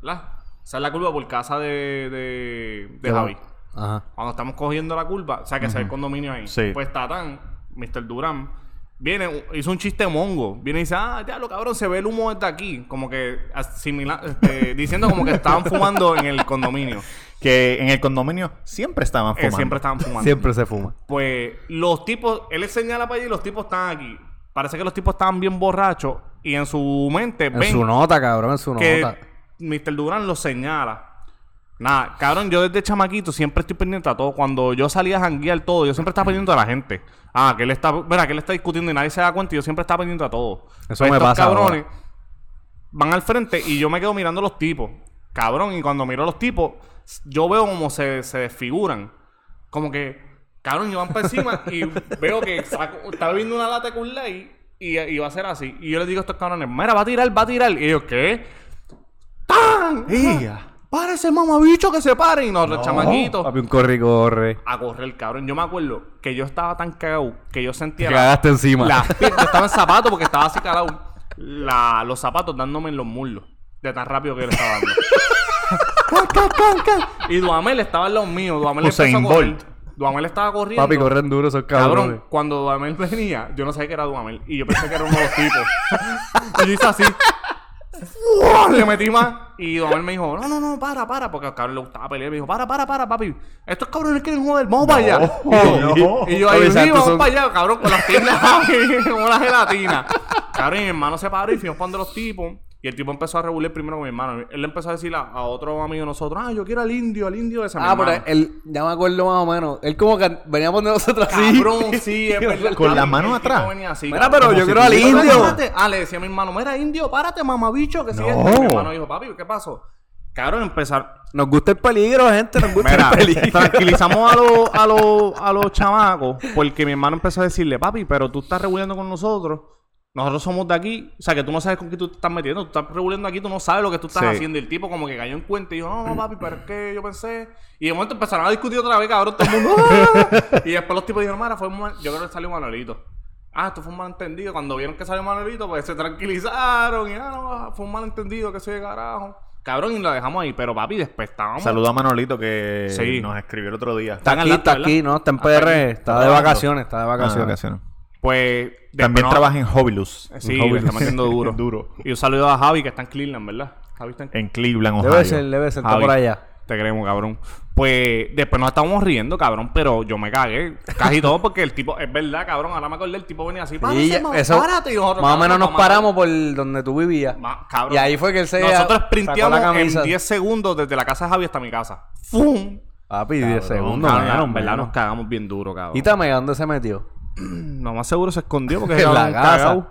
¿verdad? Esa es la curva por casa de, de, de Javi. Ajá. Cuando estamos cogiendo la curva, o sea que se ve el condominio ahí. Sí. Pues Tatán, Mr. Durán, viene, hizo un chiste mongo. Viene y dice, ah, ya lo cabrón, se ve el humo desde aquí. Como que asimila, este, diciendo como que estaban fumando en el condominio. Que en el condominio siempre estaban Eh, fumando. siempre estaban fumando. Siempre se fuma. Pues los tipos, él le señala para allá y los tipos están aquí. Parece que los tipos estaban bien borrachos y en su mente En ven su nota, cabrón, en su que nota. Mr. Durán lo señala. Nada, cabrón, yo desde chamaquito siempre estoy pendiente a todo. Cuando yo salía a janguear todo, yo siempre estaba pendiente a la gente. Ah, que él está, verá, que él está discutiendo y nadie se da cuenta y yo siempre estaba pendiente a todo. Eso Pues me estos pasa cabrones van al frente y yo me quedo mirando los tipos. Cabrón, y cuando miro a los tipos, yo veo como se, se desfiguran. Como que, cabrón, y van para encima y veo que saco- está bebiendo una lata con ley y, y va a ser así. Y yo les digo a estos cabrones, mira, va a tirar, va a tirar. Y ellos, ¿qué? ¡Tan! ¡Ia! ¡Párese, mamabicho, que se paren! Y nosotros, chamaquitos, Papi, un corre y corre. a correr, cabrón. Yo me acuerdo que yo estaba tan cagado que yo sentía... Te la- cagaste encima. las piernas- estaba en zapatos porque estaba así calado. La, los zapatos dándome en los muslos. De tan rápido que él estaba dando. Y Duamel estaba en los míos. Duamel empezó Usain a correr. Bolt. Duamel estaba corriendo. Papi, corren duro esos Cabrón, cabrones. cuando Duamel venía, yo no sabía que era Duamel. Y yo pensé que era uno de los tipos. y yo hice así. Le metí más. Y Duamel me dijo, no, no, no, para, para. Porque al cabrón le gustaba pelear. Me dijo, para, para, para, papi. Estos cabrones quieren joder. Vamos para allá. Y yo, no. y yo ahí, sí, vamos son- para allá, cabrón, con las piernas como una gelatina. Cabrón, y mi hermano se paró y fuimos para donde los tipos. Y el tipo empezó a regular primero con mi hermano. Él le empezó a decir a, a otro amigo de nosotros, ah, yo quiero al indio, al indio de ese mi Ah, pero él, ya me acuerdo más o menos. Él como que venía por nosotros así. Cabrón, sí, es verdad. Con las manos atrás. venía así, Mira, pero yo si quiero al indio. Ah, le decía a mi hermano, mira, indio, párate, mamabicho, que sigue. No. Mi hermano dijo, papi, ¿qué pasó? Cabrón, empezar. Nos gusta el peligro, gente. Nos gusta Mira, el peligro. tranquilizamos a los a los a los chamacos porque mi hermano empezó a decirle, papi, pero tú estás regulando con nosotros. Nosotros somos de aquí, o sea que tú no sabes con qué tú te estás metiendo, tú estás regulando aquí, tú no sabes lo que tú estás Sí. haciendo. Y el tipo como que cayó en cuenta y dijo, no, no, papi, pero es que yo pensé. Y de momento empezaron a discutir otra vez, cabrón, todo el mundo. ¡ah! y después los tipos dijeron, mira, fue un mal... yo creo que salió Manuelito. Ah, esto fue un malentendido. Cuando vieron que salió Manuelito, pues se tranquilizaron. Y ah, no, fue un malentendido, que soy de carajo. Cabrón, y lo dejamos ahí. Pero papi, después estábamos. Saludo a Manolito que Sí. nos escribió el otro día. Está aquí, Atlanta, está aquí. ¿no? Está en Ah, PR. está de vacaciones, está de Ah, vacaciones. vacaciones. Pues. También no- trabaja en Hobilus. Sí, Hobby. le está metiendo duro. Duro. Y un saludo a Javi, que está en Cleveland, ¿verdad? Javi está en En Cleveland, Ohio. Debe ser, debe ser. Está por allá. Te queremos, cabrón. Pues después nos estábamos riendo, cabrón, pero yo me cagué casi todo porque el tipo, es verdad, cabrón, ahora me acordé, el tipo venía así, Y "Párate, ya- ma- eso, párate", y nosotros, más o menos nos paramos por donde tú vivías. Ma- cabrón. Y ahí fue que él se Nosotros sprinteamos en 10 segundos desde la casa de Javi hasta mi casa. ¡Fum! Papi, 10 segundos. Cabrón, en verdad nos cagamos bien duro, cabrón. ¿Y Tamega dónde se metió? Lo más seguro se escondió porque En la casa. cagao.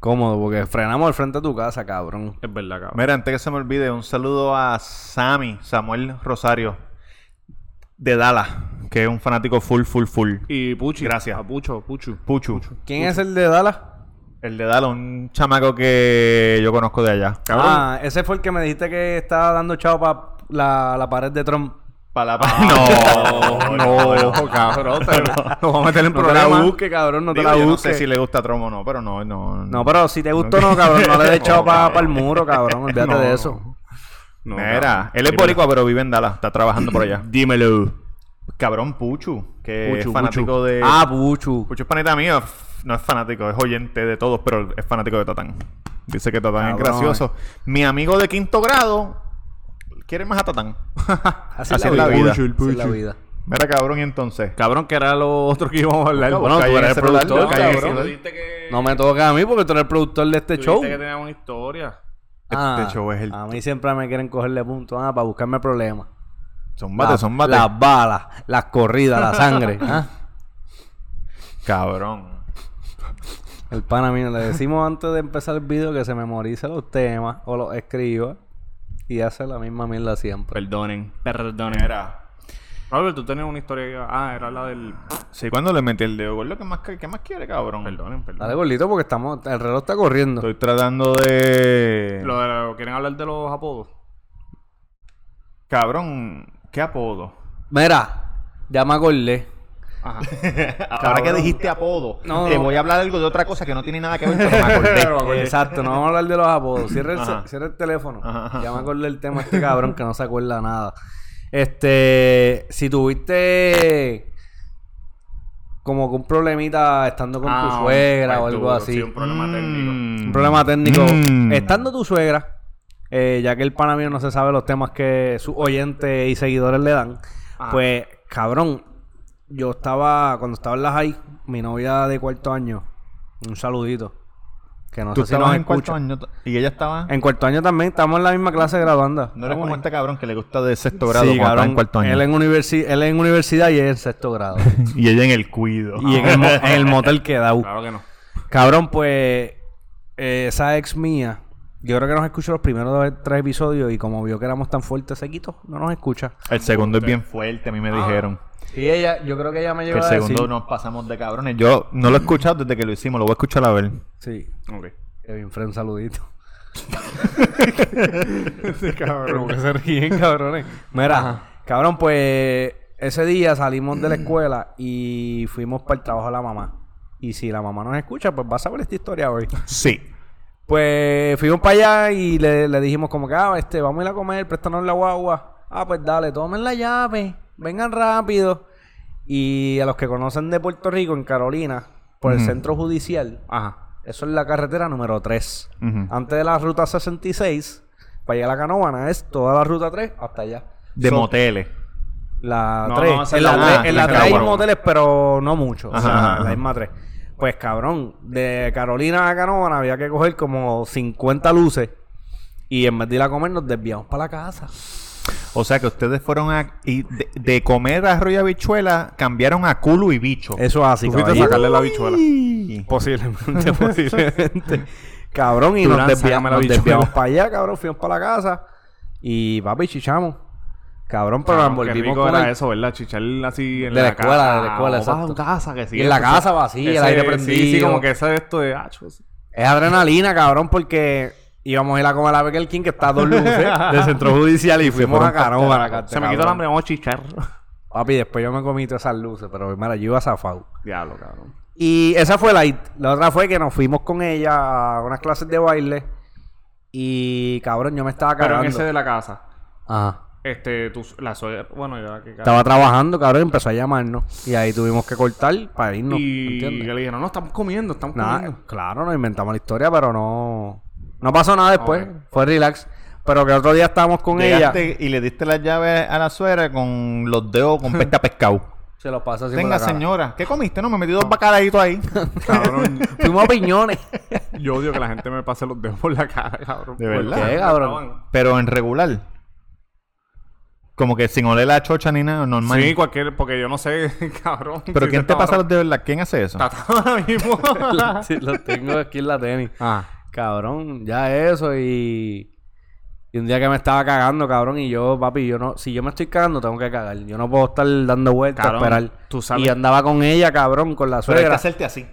Cómodo, porque frenamos al frente de tu casa, cabrón. Es verdad, cabrón. Mira, antes que se me olvide, un saludo a Sammy, Samuel Rosario, de Dallas, que es un fanático full, full, full. Y Puchi. Gracias. A Pucho, Puchu. Puchu. ¿Quién es el de Dallas? El de Dallas, un chamaco que yo conozco de allá. Ah, ese fue el que me dijiste que estaba dando chavo para la, la pared de Trump. Para la... No, no, cabrón. te- Nos vamos a meter en No te la busques, cabrón, no te Digo, la yo no sé si le gusta Tromo o no, pero no, no. No, pero si te gustó no, cabrón, no le des chavo para el muro, cabrón. Olvídate No, de no. eso. No, Mira, cabrón. él es boricua, pero vive en Dallas. Está trabajando por allá. Dímelo. Cabrón, Puchu, que Puchu, es fanático Puchu. de... Ah, Puchu. Puchu es panita mío. No es fanático, es oyente de todos, pero es fanático de Tatán. Dice que Tatán es gracioso. Mi amigo de quinto grado quiere más a Tatán. Así, Así es la vida. Así es la vida. Mira, cabrón, y entonces. Cabrón, que era lo otro que íbamos a hablar. Bueno, Busca tú eres el productor, cabrón. que- No me toca a mí porque tú eres el productor de este tú show. que una historia. Este show es el... A mí siempre me quieren cogerle puntos ah, para buscarme problemas. Son bate, La- son bate. Las balas, las corridas, la sangre. ¿ah? Cabrón. El pana mío, le decimos antes de empezar el video que se memorice los temas o los escriba y hace la misma mierda siempre. Perdonen. Perdonen. Mira. Robert, tú tenías una historia que... Ah, era la del... Sí, cuando le metí el dedo, gordo, ¿qué más, qué más quiere, cabrón? Perdonen, Dale perdonen. gordito porque estamos, el reloj está corriendo. Estoy tratando de... Lo de lo- ¿Quieren hablar de los apodos? Cabrón, ¿qué apodo? Mira, ya me acordé. Ajá. Ahora que dijiste apodo, No, te no. voy a hablar algo de otra cosa que no tiene nada que ver, me acordé. Exacto, no vamos a hablar de los apodos. Cierra el, cierra el teléfono. Ajá, ajá. Ya me acordé del tema este cabrón que no se acuerda nada. Este, si tuviste como que un problemita estando con Ah, tu suegra o pues, algo duro, así. Sí, un problema técnico. Mm. Un problema técnico. Mm. Estando tu suegra, eh, ya que el pana mío no se sabe los temas que sus oyentes y seguidores le dan, Ajá. pues, cabrón, yo estaba, cuando estaba en la high, mi novia de cuarto año, un saludito, que no Tú sé si estabas nos en cuarto escucha. año y ella estaba... En cuarto año también, estamos en la misma clase graduanda. No eres Estamos como ahí. este cabrón que le gusta de sexto grado Sí, cuando está cabrón. en cuarto año. Él en, universi- él en universidad y él en sexto grado. Y ella en el cuido. y en el, mo- en el motel que da. Claro que no. Cabrón, pues eh, esa ex mía, yo creo que nos escuchó los primeros dos, tres episodios y como vio que éramos tan fuertes, se quitó, no nos escucha. El segundo es bien fuerte, a mí me dijeron. Y ella, yo creo que ella me Que llevó el a segundo decir... nos pasamos de cabrones. Yo no lo he escuchado desde que lo hicimos, lo voy a escuchar a ver. Sí, Ok. Kevin Fred, un saludito. Pero que se ríen, cabrones. Mira, cabrón, pues ese día salimos de la escuela y fuimos para el trabajo de la mamá. Y si la mamá nos escucha, pues vas a ver esta historia hoy. Sí. Pues fuimos para allá y le, le dijimos como que, ah, este, vamos a ir a comer, préstanos la guagua. Ah, pues dale, tomen la llave, vengan rápido. Y a los que conocen de Puerto Rico, en Carolina, por el centro judicial, Ajá. eso es la carretera número 3. Ujú. Antes de la ruta 66, para llegar a la Canovana, es toda la ruta 3 hasta allá. De So, moteles. La No, 3. no, esa en es la la- 3 ah, en la la 3 hay moteles, pero no mucho. Ajá, o sea, ajá, la misma 3. Pues cabrón, de Carolina a Canovana había que coger como 50 luces. Y en vez de ir a comer, nos desviamos para la casa. O sea que ustedes fueron a. Y de, de comer arroz y habichuela, cambiaron a culo y bicho. Eso es así, Tú fuiste a sacarle la bichuela. Posiblemente, posiblemente. cabrón, y nos, Durán, desvia- sácame la nos bichuela. desviamos para allá, cabrón. Fuimos para la casa. Y papi, chichamos. Cabrón, pero nos qué volvimos rico con era el... eso, ¿verdad? Chichar así en De la la, escuela, casa. de la escuela, O a exacto. casa, que sí. Y en la casa vacía, el aire Sí, sí, prendido. como que ese de esto de... Ah, chus. Es adrenalina, cabrón, porque íbamos a ir a comer a la Burger King, que está a dos luces del centro judicial, y fuimos a Canovana. Se me quitó el hambre, vamos a chichar. Papi, después yo me comí todas esas luces, pero mira, yo iba zafado. Diablo, cabrón. Y esa fue la... La otra fue que nos fuimos con ella a unas clases de baile. Y, cabrón, yo me estaba Pero cagando. en ese de la casa, Ajá. este, tu, la suegra... Bueno, ya que... Estaba trabajando, cabrón, y empezó a llamarnos. Y ahí tuvimos que cortar para irnos. y ¿entiendes? le dijeron, no, estamos comiendo, estamos comiendo. claro, nos inventamos la historia, pero no... No pasó nada después. Fue relax. Pero que otro día estábamos con ella. Y le diste las llaves a la suegra con los dedos con pesca pescado. Se los pasa así cara. señora, ¿qué comiste? No, me metí dos bacalaitos ahí. Cabrón, Fuimos a piñones. yo odio que la gente me pase los dedos por la cara, cabrón. De ¿Por verdad. ¿Qué, cabrón? Pero en regular. Como que sin oler la chocha ni nada, normal. Sí, cualquier, porque yo no sé, cabrón. Pero si ¿quién te está pasa los de verdad? ¿Quién hace eso? Está ahora mismo. sí, los tengo aquí en la tenis. ah, Cabrón, ya eso y... Y un día que me estaba cagando, cabrón, y yo, papi, yo no... Si yo me estoy cagando, tengo que cagar. Yo no puedo estar dando vueltas a Cabrón, esperar. tú sabes- Y andaba con ella, cabrón, con la Pero hay que suegra. hacerte así.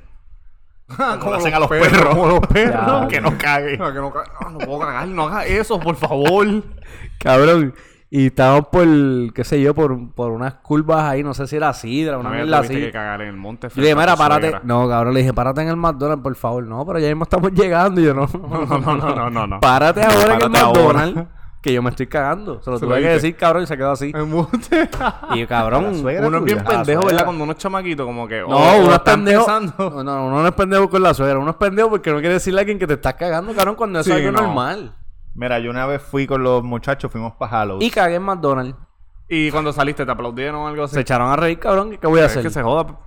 como hacen a los perros. Como los perros. Ya. que no cague. No, que no, ca- no, no puedo cagar, no hagas eso, por favor. Cabrón. Y estábamos por, qué sé yo, por, por unas curvas ahí, no sé si era sidra, una mierda así. que cagar en el monte. Yo le dije, mira, párate. suegra. No, cabrón, le dije, párate en el McDonald's, por favor. No, pero ya mismo estamos llegando. Y yo, no. No, no, no, no, no, no. Párate ahora en el. McDonald's. Que yo me estoy cagando. Se lo tuve que decir, cabrón, y se quedó así. Y yo, cabrón, Uno es bien pendejo. ¿verdad? Cuando uno es chamaquito, como que. No, oh, uno es está pendejo. empezando. No, no, uno no es pendejo con la suegra. Uno es pendejo porque no quiere decirle a alguien que te estás cagando, cabrón, cuando eso Sí, es algo no. normal. Mira, yo una vez fui con los muchachos, fuimos para Halloween. Y cagué en McDonald's. Y cuando saliste, ¿te aplaudieron o algo así? Se echaron a reír, cabrón. ¿Qué voy a Es hacer? que se joda.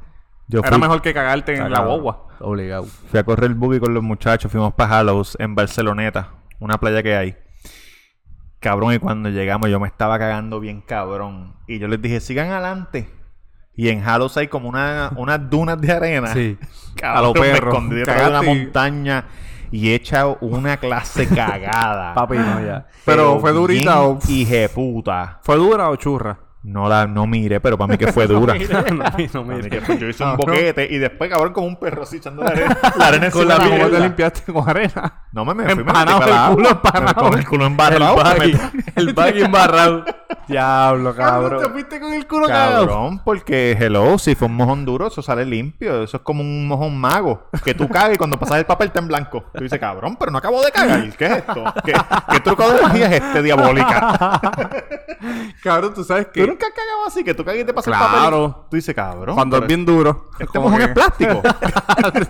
Yo Era fui, mejor que cagarte en la Cagado. guagua. Obligado. fui a correr buggy con los muchachos, fuimos para Hallows en Barceloneta, una playa que hay. Cabrón, y cuando llegamos yo me estaba cagando bien cabrón. Y yo les dije, sigan adelante. Y en Hallows hay como una, unas dunas de arena. Sí. Cabrón, A lo me perro. escondí detrás de una Cagaste y- montaña y he echado una clase cagada. Papi, no, ya. Pero, ¿fue durita o- Hije puta. ¿Fue dura o churra? No la no miré, pero para mí que fue dura. no, Para mí mira. que fue- yo hice un boquete y después, cabrón, como un perro así echando la arena, la arena Con la ¿Cómo te limpiaste con arena? No me me fui, me Empanado, metí para el culo empanado. Con el culo embarrado. El me baggy. embarrado. Diablo, ¿Te cabrón. fuiste con el culo cagado? Cabrón, porque hello, si fue un mojón duro, eso sale limpio. Eso es como un mojón mago. Que tú cagas y cuando pasas el papel está en blanco. Tú dices, cabrón, pero no acabo de cagar. ¿Qué es esto? ¿Qué, qué truco de magia es este, diabólica? Cabrón, tú sabes ¿Tú que nunca has cagado así? Que tú cagas y te pasas Claro. el papel. Tú dices, cabrón. cuando es bien duro. Este como mojón que- es plástico.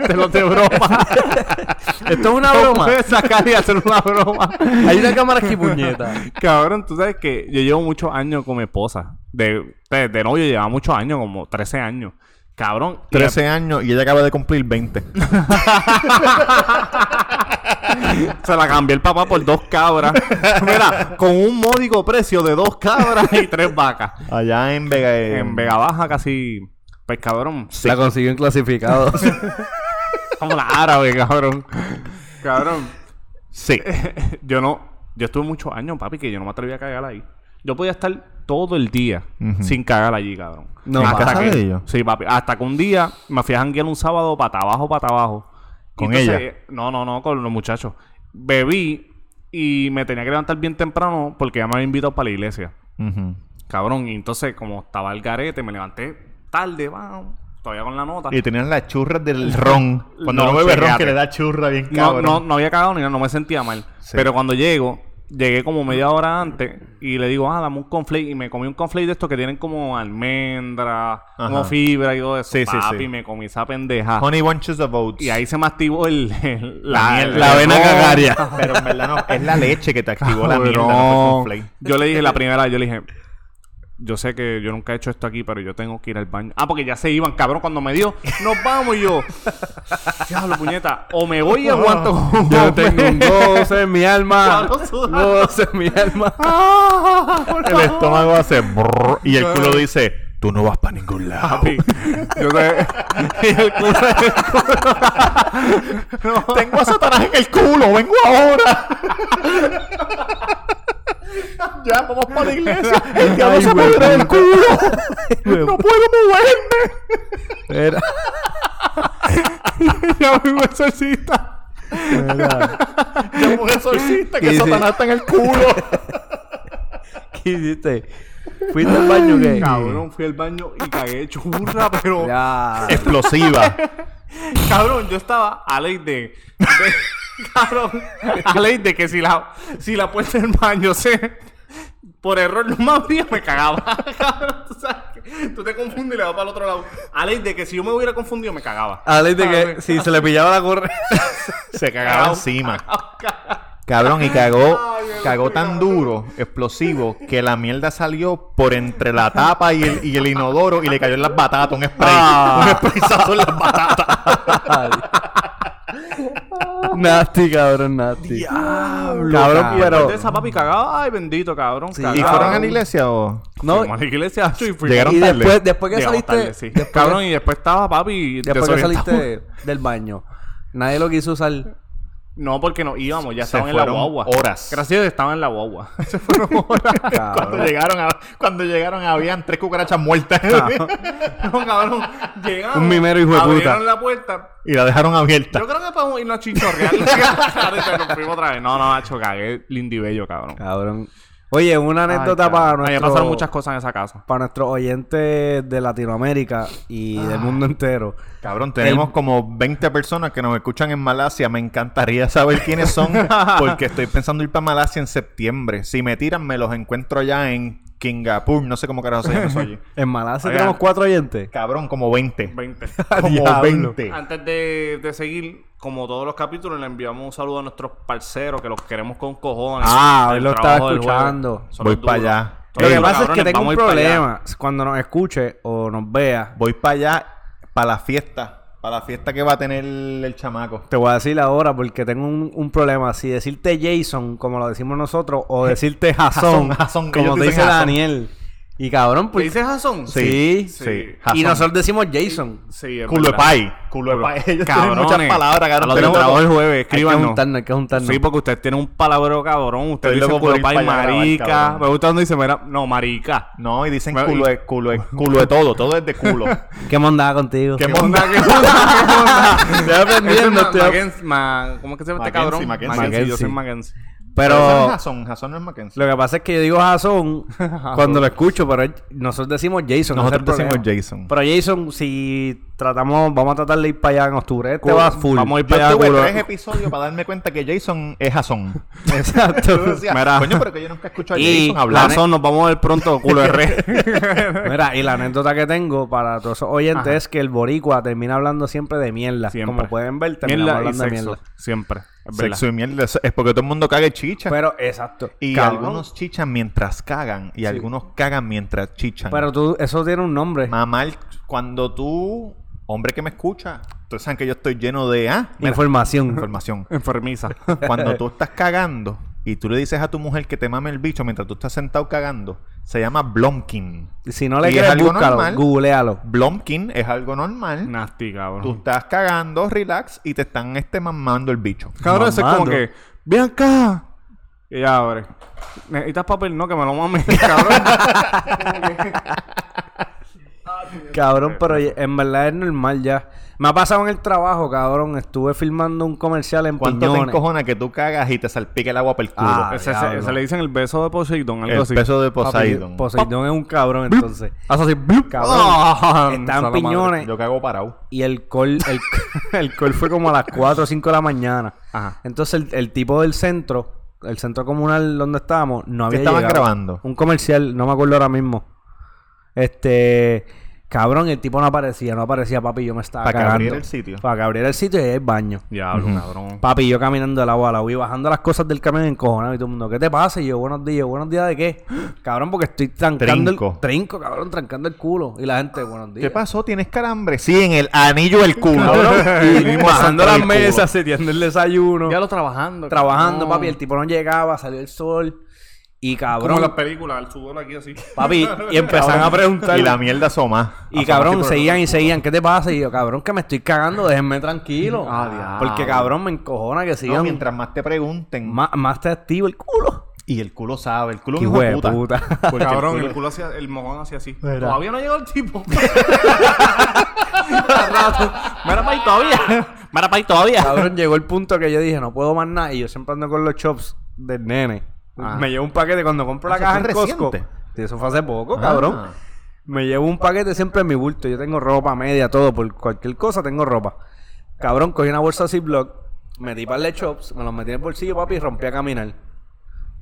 Te lo de broma. Esto es una broma. puedes sacar y hacer una broma. Hay una cámara aquí, puñeta. Cabrón, tú sabes que yo llevo muchos años con mi esposa. De, de, de novio llevaba muchos años, como 13 años. Cabrón. y 13 años y ella acaba de cumplir 20. Se la cambié el papá por dos cabras. Mira, con un módico precio de dos cabras y tres vacas. Allá en Vega. En Vega Baja casi... Pues cabrón. La consiguió en clasificado. Como la árabe, cabrón. Cabrón. Sí. Yo no... Yo estuve muchos años, papi, que yo no me atreví a cagar ahí. Yo podía estar todo el día sin cagar allí, cabrón. No, ¿En Hasta casa que- de ellos? Sí, papi. Hasta que un día me fui a janguear un sábado para abajo, para abajo. ¿Con entonces- ella? No, no, no, con los muchachos. Bebí y me tenía que levantar bien temprano porque ya me había invitado para la iglesia. Cabrón, y entonces como estaba el garete, me levanté tarde, vamos, todavía con la nota. Y tenían las churras del ron. Cuando No, no, bebe ron, que le da churra bien No, cabrón. no, no había cagado ni nada, no me sentía mal. Sí. Pero cuando llego, llegué como media hora antes y le digo, ah, dame un conflate. Y me comí un conflate de estos que tienen como almendra, como fibra y todo eso. Sí, sí, Papi, sí. me comí esa pendeja. Honey bunches of oats. Y ahí se me activó el, el- La la vena cagaria. Pero en verdad no. Es la leche que te activó la mierda. No fue conflate. Yo le dije la primera, yo le dije, yo sé que yo nunca he hecho esto aquí, pero yo tengo que ir al baño. Ah, porque ya se iban, cabrón, cuando me dio, nos vamos y yo. Diablo, puñeta, o me voy y aguanto. como Yo tengo un goce en mi alma. Goce en mi alma. El estómago hace brrr, y el culo dice, tú no vas para ningún lado. Papi, yo te... y el culo, el culo- no. Tengo a Satanás en el culo, vengo ahora. ya, vamos para la iglesia. El diablo se güey, pudre el culo. no puedo moverme. Era. ya me voy exorcista. Ya un exorcista ¿Qué que? Satanás está en el culo. ¿Qué hiciste? ¿Fuiste al baño qué? Cabrón, fui al baño y cagué churra, pero... Ya. Explosiva. Cabrón, yo estaba a ley de. de- cabrón, a ley de que si la, si la puerta del baño se. Por error no me abría, me cagaba. cabrón, tú sabes que tú te confundes y le vas para el otro lado. A ley de que si yo me hubiera confundido, me cagaba. A ley de que si se le pillaba la correa. Se cagaba encima. Cabrón, y cagó, cagó tan duro, explosivo, que la mierda salió por entre la tapa y el, y el inodoro y le cayó en las batatas, un spray. Un sprayazo en las batatas. nasty, cabrón, nasty. Cabrón, Y pero. después de esa papi cagaba, ay bendito cabrón. ¿Y fueron a la iglesia o...? No, Fuimos a la iglesia y. Llegaron y tarde. después, después que Llegamos saliste. tarde, sí. después, Cabrón, y después estaba papi. después que saliste del baño, nadie lo quiso usar. No, porque no íbamos, ya estaban en la guagua. horas. Gracias a Dios estaban en la guagua. Se fueron horas. Cuando llegaron, a- cuando llegaron habían tres cucarachas muertas no, cabrón. Llegamos. Un mimero hijo de puta. Abrieron la puerta. y la dejaron abierta. Yo creo que podemos irnos a chichorrear. Ahorita nos fuimos otra vez. No, no, macho, cagué lindo y bello, cabrón. Cabrón. Oye, una anécdota Ay, para nuestro, pasaron muchas cosas en esa casa. para nuestros oyentes de Latinoamérica y del mundo entero. Cabrón, tenemos como 20 personas que nos escuchan en Malasia. Me encantaría saber quiénes son, porque estoy pensando ir para Malasia en septiembre. Si me tiran, me los encuentro allá en Singapur. No sé cómo carajo se llama eso allí. En Malasia Oigan. tenemos cuatro oyentes. Cabrón, como 20. 20. Como Diablo. 20. Antes de, de seguir, como todos los capítulos, le enviamos un saludo a nuestros parceros que los queremos con cojones. Ah, hoy lo estaba escuchando. Voy para allá. Lo que pasa es que tengo un problema. Cuando nos escuche o nos vea, Voy para allá, para la fiesta. Para la fiesta que va a tener el chamaco. te voy a decir ahora porque tengo un, un problema. Si decirte Jason, como lo decimos nosotros, o decirte Jason, como ellos dice. Daniel. Y cabrón, ¿Le pues. dices Jason? Sí. Sí. Y Jason. nosotros decimos Jason. Sí, es Culo de pay. Culo de pay. Ellos tienen muchas palabras, cabrón. del Tenemos- trabajo el jueves, Hay que escríbanos. juntarnos, hay que juntarnos. Sí, porque usted tiene un palabrero cabrón. Usted dice culo ir pay, grabar, marica. Me gusta cuando dice, mira, no, marica. No, y dicen Me- culo de, culo de, culo de todo. Todo es de culo. ¿Qué mondada contigo? ¿Qué ¿Qué onda? monda? ¿Qué onda? ¿Qué onda? Estoy aprendiendo, Ma- ¿Cómo es que se llama este cabrón? Mackenzie. yo soy Mackenzie. Pero es Jason. Jason no es Mackenzie. lo que pasa es que yo digo Jason cuando lo escucho, pero nosotros decimos Jason. Nosotros decimos problema. Jason. Pero Jason, si tratamos, vamos a tratar de ir para allá en octubre. Este va full. Vamos a ir Yo para allá, tuve tres episodios para darme cuenta que Jason es Jason. Exacto. Yo decía, Mira. Coño, pero que yo nunca escucho a Y Jason hablar. Lazón, nos vamos a ver pronto, culo de rey. Mira, y la anécdota que tengo para todos esos oyentes Ajá. es que el boricua termina hablando siempre de mierda. Siempre. Como pueden ver, terminamos Mierda hablando de mierda. Siempre. Es. Sexo y mierda. Es porque todo el mundo caga y chicha. Pero, exacto. y Cabrón. algunos chichan mientras cagan. Y algunos cagan mientras chichan. Pero tú, eso tiene un nombre. Mamá, cuando tú, hombre que me escucha, ustedes saben que yo estoy lleno de ah, mira, Información. información. Enfermiza. Cuando tú estás cagando y tú le dices a tu mujer que te mame el bicho mientras tú estás sentado cagando, se llama blomkin. Si no le Y es quieres, algo búscalo, normal. googlealo. Blomkin es algo normal. Nasty, cabrón. Tú estás cagando, relax, y te están este mamando el bicho. Cabrón, eso es como que, ven acá. Y ya abre. ¿Necesitas papel? No, que me lo mames, cabrón. Cabrón, pero en verdad es normal ya. Me ha pasado en el trabajo, cabrón. Estuve filmando un comercial en ¿Cuánto te Piñones. encojona que tú cagas y te salpique el agua por el culo? Ah, ese, ese- diablo. ese le dicen el beso de Poseidón, algo el así. peso de Papi, Poseidon. Poseidón es un cabrón, entonces. Hace así. Cabrón. Ah, Estaba en madre. Piñones Yo cago parado. y el call, el, el call fue como a las 4 o 5 de la mañana. Ajá. Entonces el, el tipo del centro, el centro comunal donde estábamos, no ¿Qué había estaban llegado. grabando? Un comercial, no me acuerdo ahora mismo. Este, cabrón, el tipo no aparecía, no aparecía, papi, yo me estaba Para que cagando. abriera el sitio. Para que abriera el sitio y ahí hay baño. Diablo, cabrón. Papi, yo caminando de la agua a la y bajando las cosas del camión encojonado y todo el mundo, ¿qué te pasa? Y yo, buenos días, buenos días de qué? Cabrón, porque estoy trancando Trinco. el trinco, cabrón, trancando el culo. Y la gente, buenos días. ¿Qué pasó? ¿Tienes calambre? Sí, en el anillo del culo. Y bajando las el mesas, seteando el desayuno. Ya lo trabajando. trabajando, cabrón. papi. El tipo no llegaba, salió el sol. Y cabrón, Como las películas, el sudor aquí así. papi, y empezaron a preguntar. Y la mierda asoma. Y cabrón, seguían y seguían. ¿Qué te pasa? Y yo, cabrón, que me estoy cagando, déjenme tranquilo. Ah. Porque cabrón, me encojona que No, sigan mientras más te pregunten. más, más te activo el culo. Y el culo sabe. El culo Qué es hijo de puta. puta. Porque Cabrón, el el culo- culo hacía, el mojón hacía así. Todavía no llegó el tipo. Mira para ahí todavía. Mira para ahí todavía. Cabrón, llegó el punto que yo dije, no puedo más nada. Y yo siempre ando con los chops del nene. Ah. Me llevo un paquete cuando compro la ¿Eso caja en Costco. Sí, eso fue hace poco, Ah. cabrón. Me llevo un paquete siempre en mi bulto. Yo tengo ropa media, todo. Por cualquier cosa tengo ropa. Cabrón, cogí una bolsa Ziploc, metí par de chops, me los metí en el bolsillo, papi, y rompí a caminar.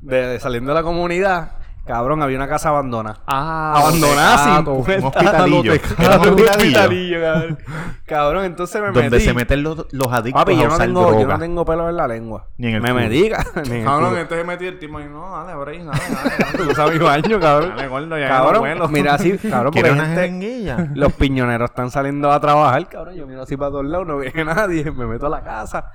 De, de saliendo de la comunidad. Cabrón, había una casa abandonada. Ah, Abandonada sin. Un hospitalillo. Los Era un tecatos, hospitalillo. cabrón. Cabrón, entonces me Donde metí. se meten los, los adictos Papi, a yo no, usar tengo, yo no tengo pelo en la lengua. Ni en el Me culo. metí, Cabrón, entonces metí el tipo y no, dale, ahí, dale, dale. dale. Tú sabes mi baño, cabrón. Dale, gordo, ya Cabrón, mira así, cabrón, porque ¿Quieres una gente- los piñoneros están saliendo a trabajar, cabrón. Yo miro así para todos lados, no veo a nadie, me meto a la casa.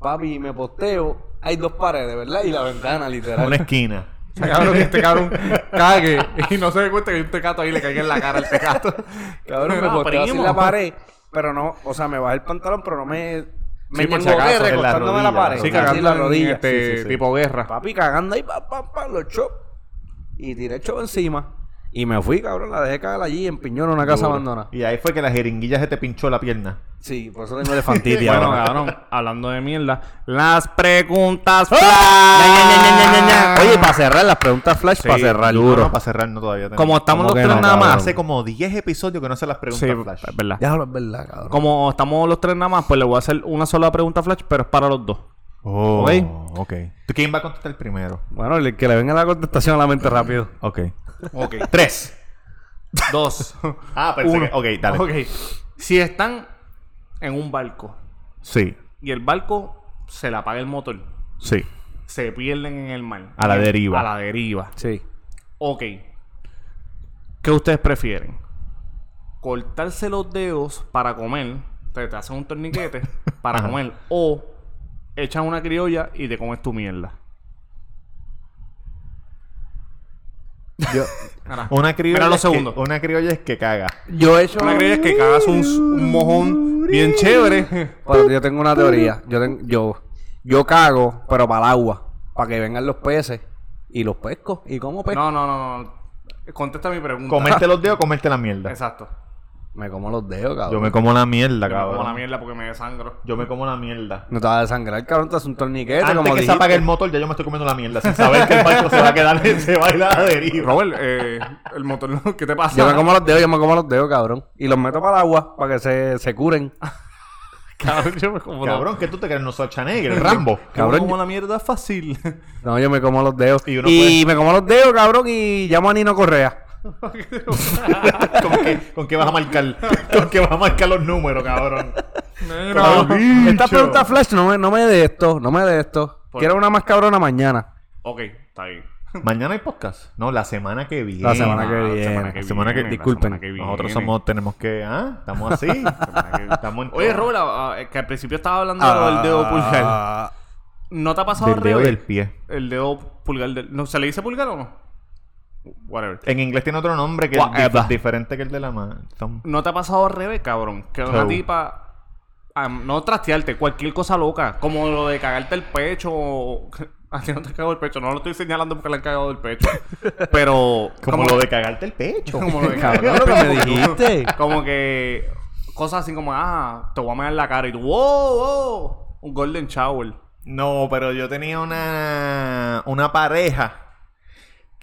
Papi, me posteo. Hay dos paredes, ¿verdad? Y la ventana, literal. Una esquina. O sea, cabrón, que este cabrón cague y no se dé cuenta que hay un tecato ahí le caiga en la cara el tecato. Cabrón, me posteo así la pared. Pero no, o sea, me bajé el pantalón, pero no me. Me Sí, por si acaso, en la la pared. la Sí, la cagando en rodilla. este Sí, sí, sí. tipo guerra. Papi cagando ahí, pa, pa, pa, los chops. Y tiré el chop encima. Y me fui, cabrón, la dejé cagar allí en Piñón, una casa Duro. abandonada. Y ahí fue que la jeringuilla se te pinchó la pierna. Sí, por eso tengo elefantitis Bueno, ahora. cabrón, hablando de mierda, las preguntas ¡Ah! flash. Oye, para cerrar, las preguntas flash, para cerrar. Duro. No, para cerrar no todavía. tenemos. Como estamos ¿Cómo los que tres no, nada cabrón? más. Hace como 10 episodios que no se las preguntas Sí, flash. es verdad. Ya es verdad, cabrón. Como estamos los tres nada más, pues le voy a hacer una sola pregunta flash, pero es para los dos. Oh, ¿Ok? ok. ¿Tú quién va a contestar primero? Bueno, el que le venga la contestación a la mente rápido. Ok. Ok. Tres. Dos. Ah, pensé Uno. que- ok, dale. Ok. Si están en un barco Sí, y el barco se le apaga el motor, sí. se pierden en el mar. A la deriva. A la deriva. Sí. Ok. ¿Qué ustedes prefieren? ¿Cortarse los dedos para comer? Te, te hacen un torniquete para comer. O echan una criolla y te comes tu mierda. Yo, Cara. Una criolla, es que, una criolla es que caga. yo he hecho. Una criolla es que cagas un, un mojón bien chévere. Pero yo tengo una teoría. Yo, ten- yo, yo cago, pero para el agua. Para que vengan los peces y los pesco. ¿Y cómo pesco? No, no, no, no. Contesta mi pregunta. Comerte los dedos, comerte la mierda. Exacto. Me como los dedos, cabrón. Yo me como la mierda, Yo me cabrón. como la mierda porque me desangro. Yo me como la mierda. No te vas a desangrar, cabrón. Te hace un torniquete, Antes como que se dijiste. apague el motor, ya yo me estoy comiendo la mierda. Sin saber que el barco se va a quedar, se va a ir a la deriva. Robert, eh, el motor, ¿qué te pasa? Yo me como los dedos, yo me como los dedos, cabrón. Y los meto para el agua para que se, se curen. Cabrón, yo me como Cabrón, ¿qué tú te crees? No soy Schwarzenegger, Rambo. Cabrón, Cabrón, como la mierda fácil. No, yo me como los dedos. Y Y, uno puede- me como los dedos, cabrón, y llamo a Nino Correa. ¿Con qué, ¿Con qué vas a marcar? ¿Con qué vas a marcar los números, cabrón? Cabrón, Esta pregunta flash no me, no me de esto, no me de esto. ¿Por Quiero una más cabrona mañana. ok, está bien. Mañana hay podcast. No, la semana que viene. La semana que Ah, la viene. semana que La semana que- viene, la disculpen, semana que Nosotros somos, tenemos que. ¿Ah? Estamos así. Estamos en Oye. Robert, ah, ah, que al principio estaba hablando del dedo pulgar. Ah, ¿No te ha pasado Del dedo del pie. El dedo pulgar del... ¿No, ¿Se le dice pulgar o no? Whatever. En inglés tiene otro nombre que es dif- diferente que el de la mano. ¿No te ha pasado al revés, cabrón? Que una So. tipa... ah, no trastearte, cualquier cosa loca. Como lo de cagarte el pecho. o- A ti no te cago el pecho. No lo estoy señalando porque le han cagado el pecho. Pero... Como, lo de cagarte el pecho. Como lo de Cabrón, cagar lo que me dijiste. Como que... Cosas así como... Ah, te voy a meter en la cara. Y tú... ¡Wow! wow! Un golden shower. No, pero yo tenía una, una pareja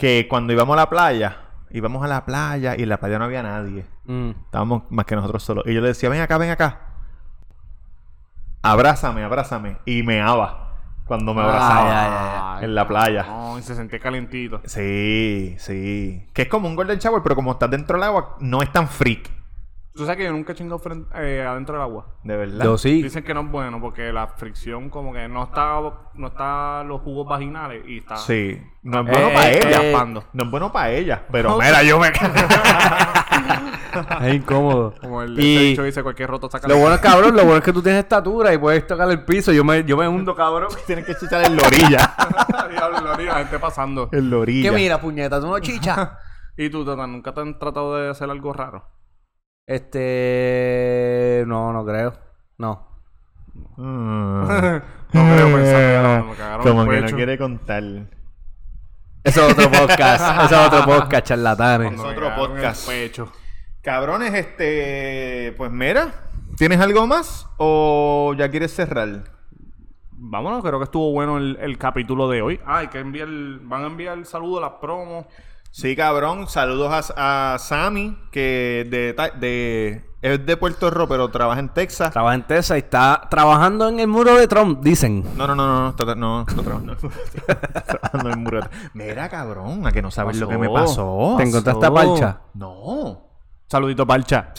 que cuando íbamos a la playa, íbamos a la playa y en la playa no había nadie. Mm. Estábamos más que nosotros solos. Y yo le decía, ven acá, ven acá. Abrázame, abrázame. Y me aba cuando me abrazaba Ay, ay, Ay, en la playa. No, y se sentía calentito. Sí, sí. Que es como un golden shower, pero como estás dentro del agua, no es tan freak. ¿Tú sabes que yo nunca he chingado eh, adentro del agua? De verdad. Yo sí. Dicen que no es bueno porque la fricción como que no está no está los jugos vaginales y está Sí. No es Eh, bueno para eh, ella. eh. No es bueno para ella. Pero No. mira, yo me... Es incómodo. como el Y- dicho dice cualquier roto saca Lo bueno es, cabrón, lo bueno es que tú tienes estatura y puedes tocar el piso. Yo me, yo me hundo, cabrón. Tienes que chichar en la orilla. Diablo, la orilla, la gente pasando. en la orilla. ¿Qué mira, puñeta? ¿Tú no chichas? ¿Y tú, Tata, nunca te han tratado de hacer algo raro? Este... No, no creo. No. Mm. No creo pensar, me cagaron Como el que pecho. no quiere contar. Eso es otro podcast. Eso es otro podcast, charlatanes. Cuando me otro cagaron el podcast. pecho. Cabrones, este. Pues mira. ¿Tienes algo más? ¿O ya quieres cerrar? Vámonos, creo que estuvo bueno el, el capítulo de hoy. Ah, hay que enviar, van a enviar saludos a las promos. Sí, cabrón. Saludos a, a Sammy, que de, de Es de Puerto Rico, pero trabaja en Texas. Trabaja en Texas y está trabajando en el muro de Trump, dicen. No, no, no, no, no, está, no, está trabajando, trabajando en muro. Mira, cabrón, a que no sabes lo que me pasó. ¿Te encontraste a? Parcha? No, Saludito Parcha.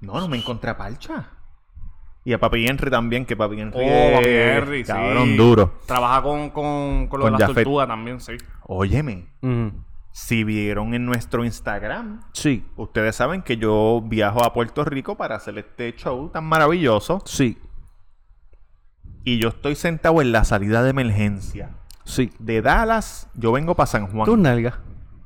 no, no me encontré a Parcha. Y a Papi Henry también, que Papi Henry Oh, Papi Henry, sí. cabrón, duro. Trabaja con, con, con lo Con de las tortugas también, sí. Óyeme, Ujú. Si vieron en nuestro Instagram, Sí, ustedes saben que yo viajo a Puerto Rico para hacer este show tan maravilloso. sí, Y yo estoy sentado en la salida de emergencia. sí. De Dallas, yo vengo para San Juan. Tus nalgas.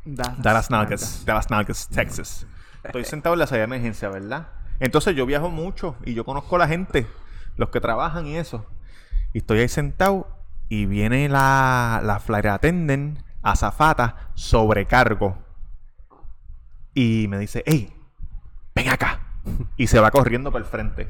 Dallas Nuggets, Dallas Nuggets, Texas. Estoy sentado en la salida de emergencia, ¿verdad? Entonces yo viajo mucho y yo conozco a la gente, los que trabajan y eso. Y estoy ahí sentado y viene la, la attendant, azafata, sobrecargo. Y me dice, hey, ven acá. Y se va corriendo para el frente.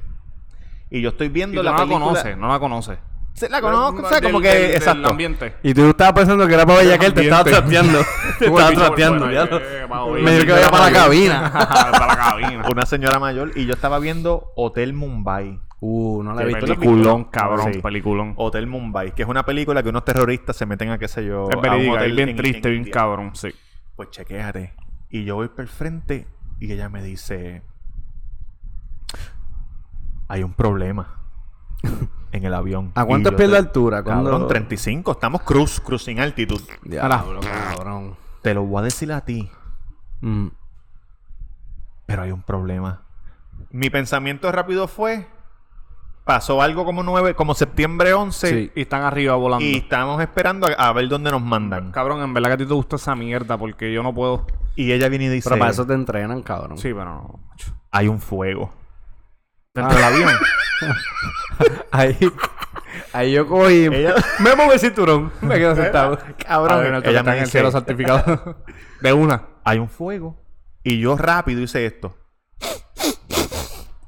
Y yo estoy viendo la no la conoces, no la conoces. Se la conozco, o sea, como que... del- del exacto. ambiente. Y tú estabas pensando que era para Bellaquel, te estaba trateando. te estaba ya lo- eh. Me dijo que vaya para la cabina. para la cabina. Una señora mayor y yo estaba viendo Hotel Mumbai. Uh, no la he visto. Peliculón, cabrón, Sí. peliculón. Hotel Mumbai, que es una película que unos terroristas se meten a qué sé yo. Es a un hotel es bien en- triste, en bien India. cabrón, sí. Pues chequéate. Y yo voy por el frente y ella me dice: Hay un problema en el avión. ¿A cuánto yo pies de altura? ¿Cuándo- Cabrón, 35. Estamos cruz, cruising altitud. Diablo, cabrón. Te lo voy a decir a ti, Mm. pero hay un problema. Mi pensamiento rápido fue: pasó algo como 9, como septiembre 11. Sí. Y están arriba volando. Y estamos esperando a, a ver dónde nos mandan. Cabrón, en verdad que a ti te gusta esa mierda porque yo no puedo. Y ella viene y dice: Pero para eso te entrenan, cabrón. Sí, pero no. Hay un fuego. Dentro del avión. Ahí, ahí yo cogí. Ella- Me pongo el cinturón. Me quedo sentado. Cabrón, ver, que ella está me en el dice, cielo certificado. de una. hay un fuego. Y yo rápido hice esto.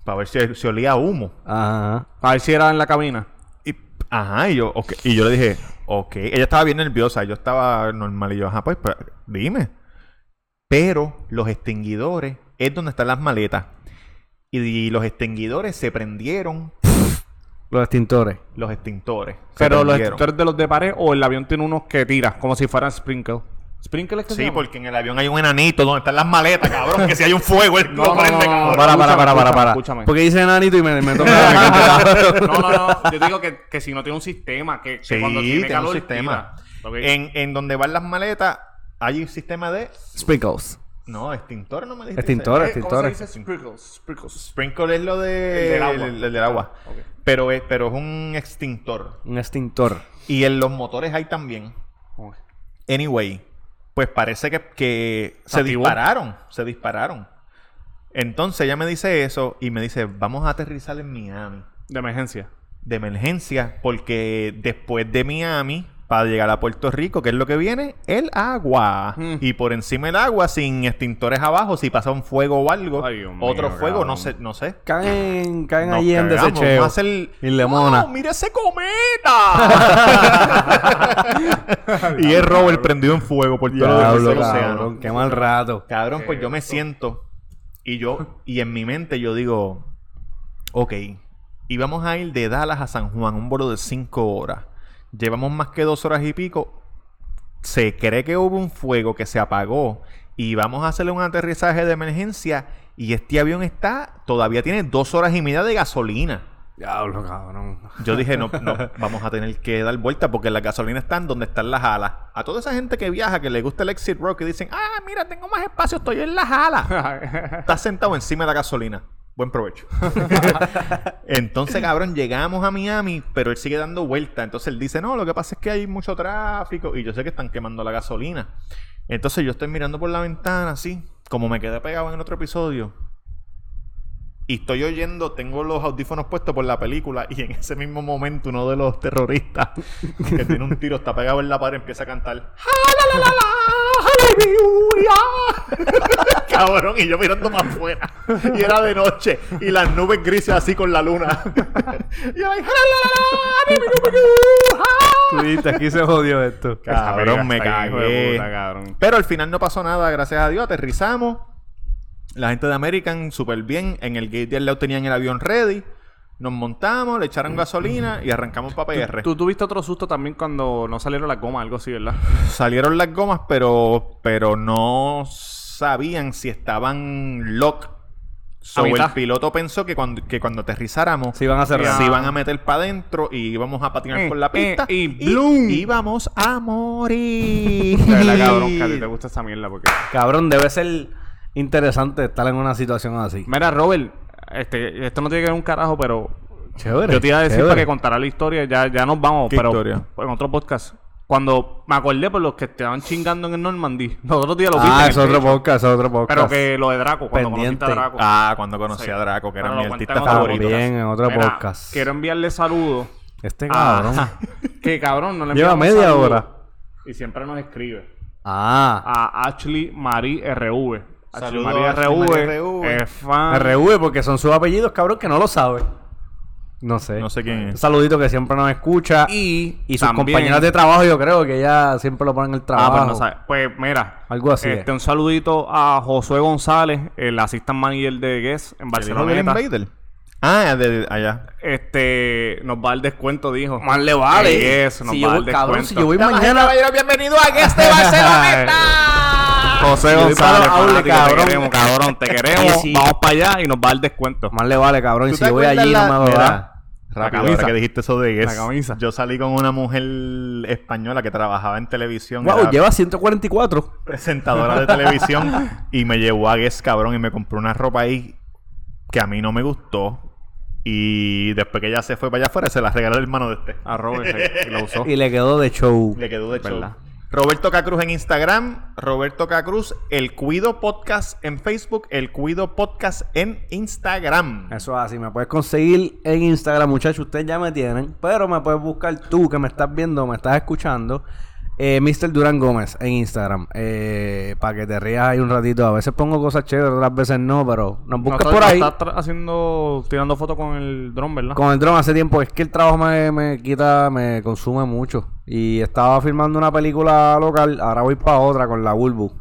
Para ver si, si olía a humo. Ajá. A ver si era en la cabina. Y, ajá, y yo, ok. y yo le dije, ok. Ella estaba bien nerviosa, yo estaba normal. Y yo, ajá, pues, pues, dime. Pero los extinguidores es donde están las maletas. Y, y los extinguidores se prendieron. Los extintores. Los extintores. Pero los extintores de los de pared o el avión tiene unos que tira, como si fueran sprinkle. ¿Sprinkle es que Sí, llama? porque en el avión hay un enanito donde están las maletas, cabrón. Que si hay un fuego, él No, lo prende, no, no, cabrón. Para, para, para, para, escúchame, para. escúchame. Porque dice enanito y me, me toca me. No, no, no. Yo digo que, que si no tiene un sistema, que, que Sí, cuando tiene, tiene un calor, sistema. tira. En, en donde van las maletas, hay un sistema de. Sprinkles. No, extintor, no me dijiste. Extintores, Eh, ¿cómo se dice? Sprinkles. Sprinkles. Sprinkle es lo de. El del agua. el- el del agua. Ok. Pero, es, pero es un extintor. Un extintor. Y en los motores hay también. Anyway, pues parece que, que se activó? dispararon. Se dispararon. Entonces ella me dice eso y me dice: Vamos a aterrizar en Miami. De emergencia. de emergencia porque después de Miami para llegar a Puerto Rico, ¿qué es lo que viene? El agua. Mm. Y por encima del agua, sin extintores abajo, si pasa un fuego o algo, Ay, Dios mío, otro fuego, cabrón. no sé, no sé. Caen, caen Nos allí en desecheo. Y lemona. ¡Wow! ¡Mira ese cometa! y es Robert prendido en fuego por todo el océano. Qué mal rato. Cabrón, pues yo me siento y yo, y en mi mente yo digo, ok, íbamos a ir de Dallas a San Juan, un vuelo de 5 horas. Llevamos más que dos horas y pico. Se cree que hubo un fuego que se apagó y vamos a hacerle un aterrizaje de emergencia y este avión está, todavía tiene dos horas y media de gasolina. Diablo, cabrón. Yo dije, no, no, vamos a tener que dar vuelta porque la gasolina está en donde están las alas. A toda esa gente que viaja, que le gusta el exit rock, y dicen, ah, mira, tengo más espacio, estoy en las alas. Estás sentado encima de la gasolina. Buen provecho. Entonces, cabrón, llegamos a Miami, pero él sigue dando vuelta. Entonces él dice, no, lo que pasa es que hay mucho tráfico y yo sé que están quemando la gasolina. Entonces yo estoy mirando por la ventana así, como me quedé pegado en el otro episodio. Y estoy oyendo, tengo los audífonos puestos por la película y en ese mismo momento uno de los terroristas que tiene un tiro, está pegado en la pared, empieza a cantar. ¡Aleluya! Cabrón, y yo mirando más afuera. Y era de noche. Y las nubes grises así con la luna. y yo ahí, Tú dijiste, aquí se jodió esto. Cabrón, me cagué. puta, cabrón. Pero al final no pasó nada, gracias a Dios. Aterrizamos. La gente de American, súper bien. En el gate de al lado tenían el avión ready. Nos montamos, le echaron gasolina y arrancamos para PR. Tú tuviste otro susto también cuando no salieron las gomas, algo así, ¿verdad? Salieron las gomas, pero, pero no sabían si estaban lock. So, el piloto pensó que cuando, que cuando aterrizáramos Se iban a cerrar. se iban a meter para adentro y íbamos a patinar Eh, por la pista eh, y ¡bloom! íbamos a morir. De verdad, cabrón, que a ti te gusta esa mierda porque... Cabrón, debe ser interesante estar en una situación así. Mira, Robert, este, esto no tiene que ver un carajo, pero Chévere. yo te iba a decir chévere. para que contara la historia, ya, ya nos vamos, ¿Qué pero historia? en otro podcast. Cuando me acordé por los que estaban chingando en el Normandy, los otros días lo viste. Ah, es otro podcast, es otro podcast. Pero que lo de Draco, cuando Pendiente. conociste a Draco. Ah, cuando conocí Sí. a Draco, que era mi artista cuenta en otro favorito. podcast. También en otro Mira, podcast. Quiero enviarle saludos. Este a- cabrón. que cabrón, no le Lleva media hora. Y siempre nos escribe. Ah. A Ashley Marie RV. Saludos Marie a Ashley RV. RV. Porque son sus apellidos, cabrón, que no lo sabe. No sé. No sé quién Un es. saludito que siempre nos escucha. Y, Y sus también- compañeras de trabajo, yo creo que ella siempre lo ponen en el Ah, trabajo. pues no sabe. Pues mira. Algo así Este, es. un saludito a Josué González, el assistant manager de Guess en ¿El hijo del Barcelona. Ah, de allá. Este, nos va el descuento, dijo. Más le vale. Nos si va yo, el voy- cabrón, descuento. si yo voy mañana. bienvenido a Guest de Barcelona. José González, fanático, cabrón. te queremos, cabrón, te queremos. Si- Vamos para allá y nos va el descuento. Más le vale, cabrón. Y ¿Tú si yo voy allí, la- no me va Rápido, camisa. ahora que dijiste eso de Guess. La camisa. Yo salí con una mujer española que trabajaba en televisión. Wow, lleva 144. presentadora de televisión y me llevó a Guess, cabrón, y me compró una ropa ahí que a mí no me gustó. Y después que ella se fue para allá afuera, se la regaló el hermano de este. A Robert, sí, y lo usó. Y le quedó de show. Le quedó de show. Roberto Cacruz en Instagram, Roberto Cacruz, El Cuido Podcast en Facebook, El Cuido Podcast en Instagram. Eso es así, me puedes conseguir en Instagram, muchachos, ustedes ya me tienen, pero me puedes buscar tú que me estás viendo, me estás escuchando, eh, Mr. Durán Gómez en Instagram, eh, para que te rías ahí un ratito. A veces pongo cosas chéveres, otras veces no, pero nos No, buscas por ahí. Estás haciendo, tirando fotos con el dron, ¿verdad? Con el dron hace tiempo, es que el trabajo me, me quita, me consume mucho. Y estaba filmando una película local, ahora voy para otra con la Bulbu.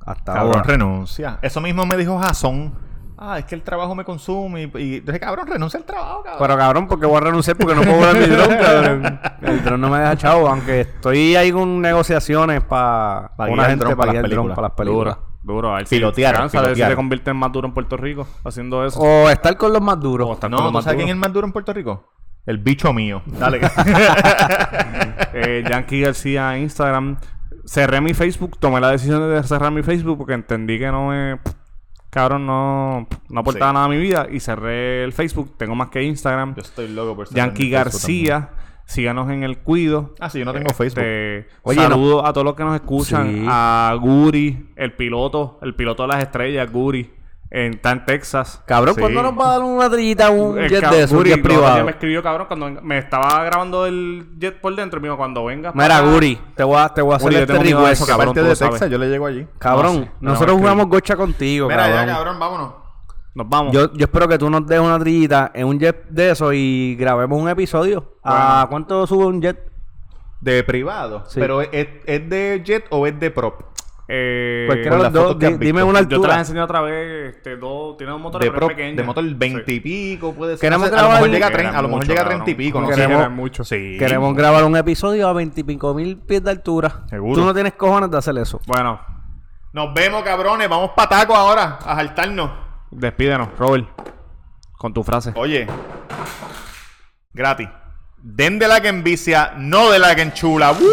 Hasta Cabrón, ahora. renuncia. Eso mismo me dijo Jason. Ah, es que el trabajo me consume. Y, y dije, cabrón, renuncia al trabajo, cabrón. Pero cabrón, porque voy a renunciar porque no puedo cobrar mi dron, cabrón. El dron no me deja chavo, aunque estoy ahí con negociaciones para Pa' una gente para el dron películas. para las películas. Duro. A ver si Pilotear, a ver si pilotear. te convierte en más duro en Puerto Rico haciendo eso. O estar con los más duros. O estar con no, los ¿tú más sabes quién es el más duro en Puerto Rico? El bicho mío. Dale. eh, Yankee García en Instagram. Cerré mi Facebook, tomé la decisión de cerrar mi Facebook porque entendí que no me. Cabrón, no, no aportaba Sí. nada a mi vida y cerré el Facebook. Tengo más que Instagram. Yo estoy loco por Yankee. García. Síganos en el cuido. Ah, sí, yo no tengo Este, Facebook. Oye, saludos a todos los que nos escuchan. Sí. A Guri, el piloto, el piloto de las estrellas, Guri. En, está en Texas. Cabrón, Sí. ¿cuándo nos va a dar una trillita un El jet de esos, un Guri, jet privado? me escribió, cabrón, cuando me estaba grabando el jet por dentro. Me dijo, cuando venga. Mira, Guri, te voy a, te voy a hacer Guri, yo este request. eso, cabrón, de sabes. Texas, yo le llego allí. Cabrón, No, sí, no, nosotros jugamos gocha contigo, Mira cabrón. ya, cabrón, vámonos. Nos vamos. Yo, yo espero que tú nos des una trillita en un jet de eso y grabemos un episodio. ¿A cuánto sube un jet? De privado. Sí. Pero ¿es, es de jet o es de prop? Eh, Cualquiera de las los dos, di- dime una yo te las altura. enseñé otra vez. Este, dos, tiene un motor De prop, pequeño. de motor 20 Sí. y pico, puede ser. Queremos No sé, a lo mejor llega a, Era 30, a lo mejor mucho, llega a cabrón. 30 y pico, no Queremos- mucho. Sí. Queremos grabar un episodio a 25 mil pies de altura. Seguro. Tú no tienes cojones de hacer eso. Bueno, Nos vemos, cabrones. Vamos pa' taco ahora, a saltarnos. despídenos, Robert. Con tu frase. Oye, gratis. Den de la que envicia, no de la que enchula. ¡Woo!